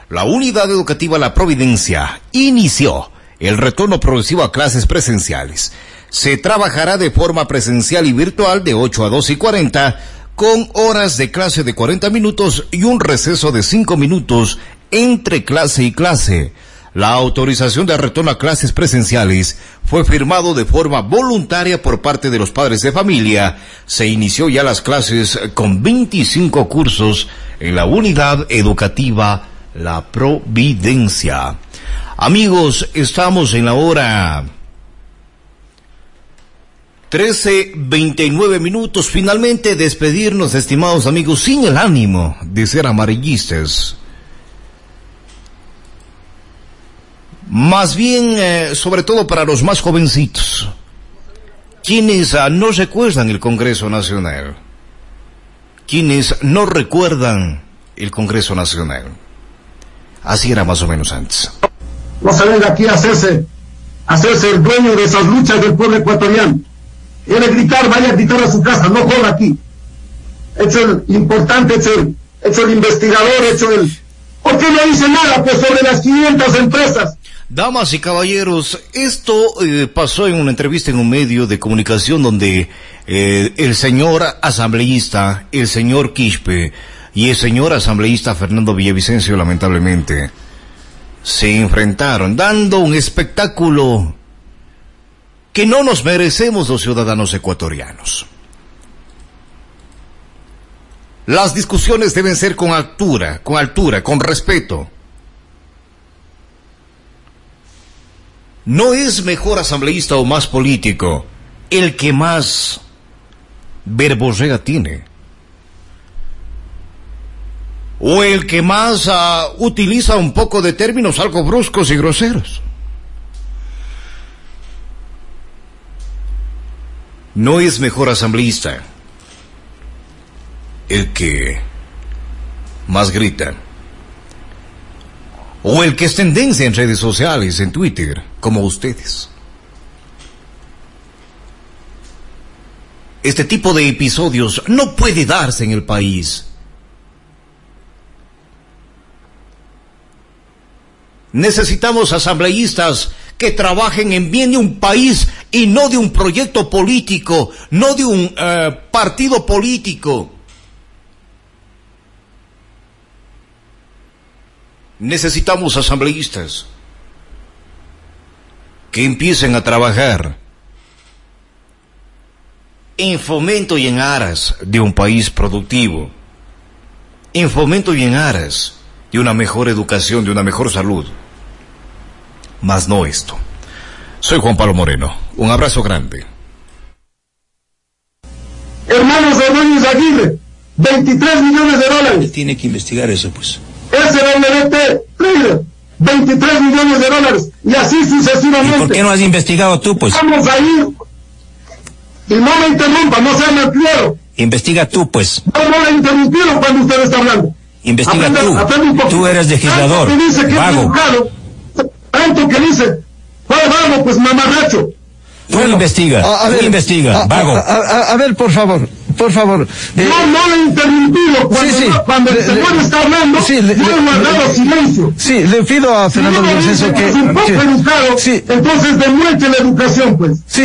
la Unidad Educativa La Providencia inició el retorno progresivo a clases presenciales. Se trabajará de forma presencial y virtual de 8 a 2 y 40, con horas de clase de 40 minutos y un receso de 5 minutos entre clase y clase. La autorización de retorno a clases presenciales fue firmado de forma voluntaria por parte de los padres de familia. Se inició ya las clases con 25 cursos en la unidad educativa La Providencia. Amigos, estamos en la hora 13.29 minutos. Finalmente despedirnos, estimados amigos, sin el ánimo de ser amarillistas. Más bien, eh, sobre todo para los más jovencitos, quienes ah, no recuerdan el Congreso Nacional, quienes no recuerdan el Congreso Nacional. Así era más o menos antes. No se venga aquí a hacerse, a hacerse el dueño de esas luchas del pueblo ecuatoriano. Quiere gritar, vaya a gritar a su casa, no joda aquí. Hecho el importante, hecho el, hecho el investigador, hecho el... ¿Por qué no dice nada pues sobre las 500 empresas? Damas y caballeros, esto eh, pasó en una entrevista en un medio de comunicación donde eh, el señor asambleísta, el señor Quispe y el señor asambleísta Fernando Villavicencio lamentablemente se enfrentaron dando un espectáculo que no nos merecemos los ciudadanos ecuatorianos. Las discusiones deben ser con altura, con altura, con respeto. No es mejor asambleísta o más político el que más verborrea tiene. O el que más uh, utiliza un poco de términos algo bruscos y groseros. No es mejor asambleísta el que más grita o el que es tendencia en redes sociales, en Twitter, como ustedes. Este tipo de episodios no puede darse en el país. Necesitamos asambleístas que trabajen en bien de un país y no de un proyecto político, no de un uh, partido político. Necesitamos asambleístas que empiecen a trabajar en fomento y en aras de un país productivo, en fomento y en aras de una mejor educación, de una mejor salud. Más no esto. Soy Juan Pablo Moreno. Un abrazo grande. Hermanos Hernández Aguirre, 23 millones de dólares. Él tiene que investigar eso, pues. SWT, Trader, 23 millones de dólares y así sucesivamente. ¿Y por qué no has investigado tú, pues? Vamos a ir Y no me interrumpa, no sea malcriado. Investiga tú, pues. No, no le interrumpieron cuando usted está hablando. Investiga Aprenda- tú. poco. Tú eres legislador. Tanto que dice que es Vago. educado, tanto que dice, pues vamos, pues mamarracho. Tú investiga. A- a tú ver, investiga. a- Vago. A, a- a ver, por favor, por favor. Eh, No, no le he interrumpido cuando, Sí, sí. cuando el Le- señor le- está hablando, sí, le- yo he guardado le- silencio. Sí, le pido a Si Fernando no me Villavicencio que... es un poco que- educado, sí, entonces demuestre la educación, pues. sí,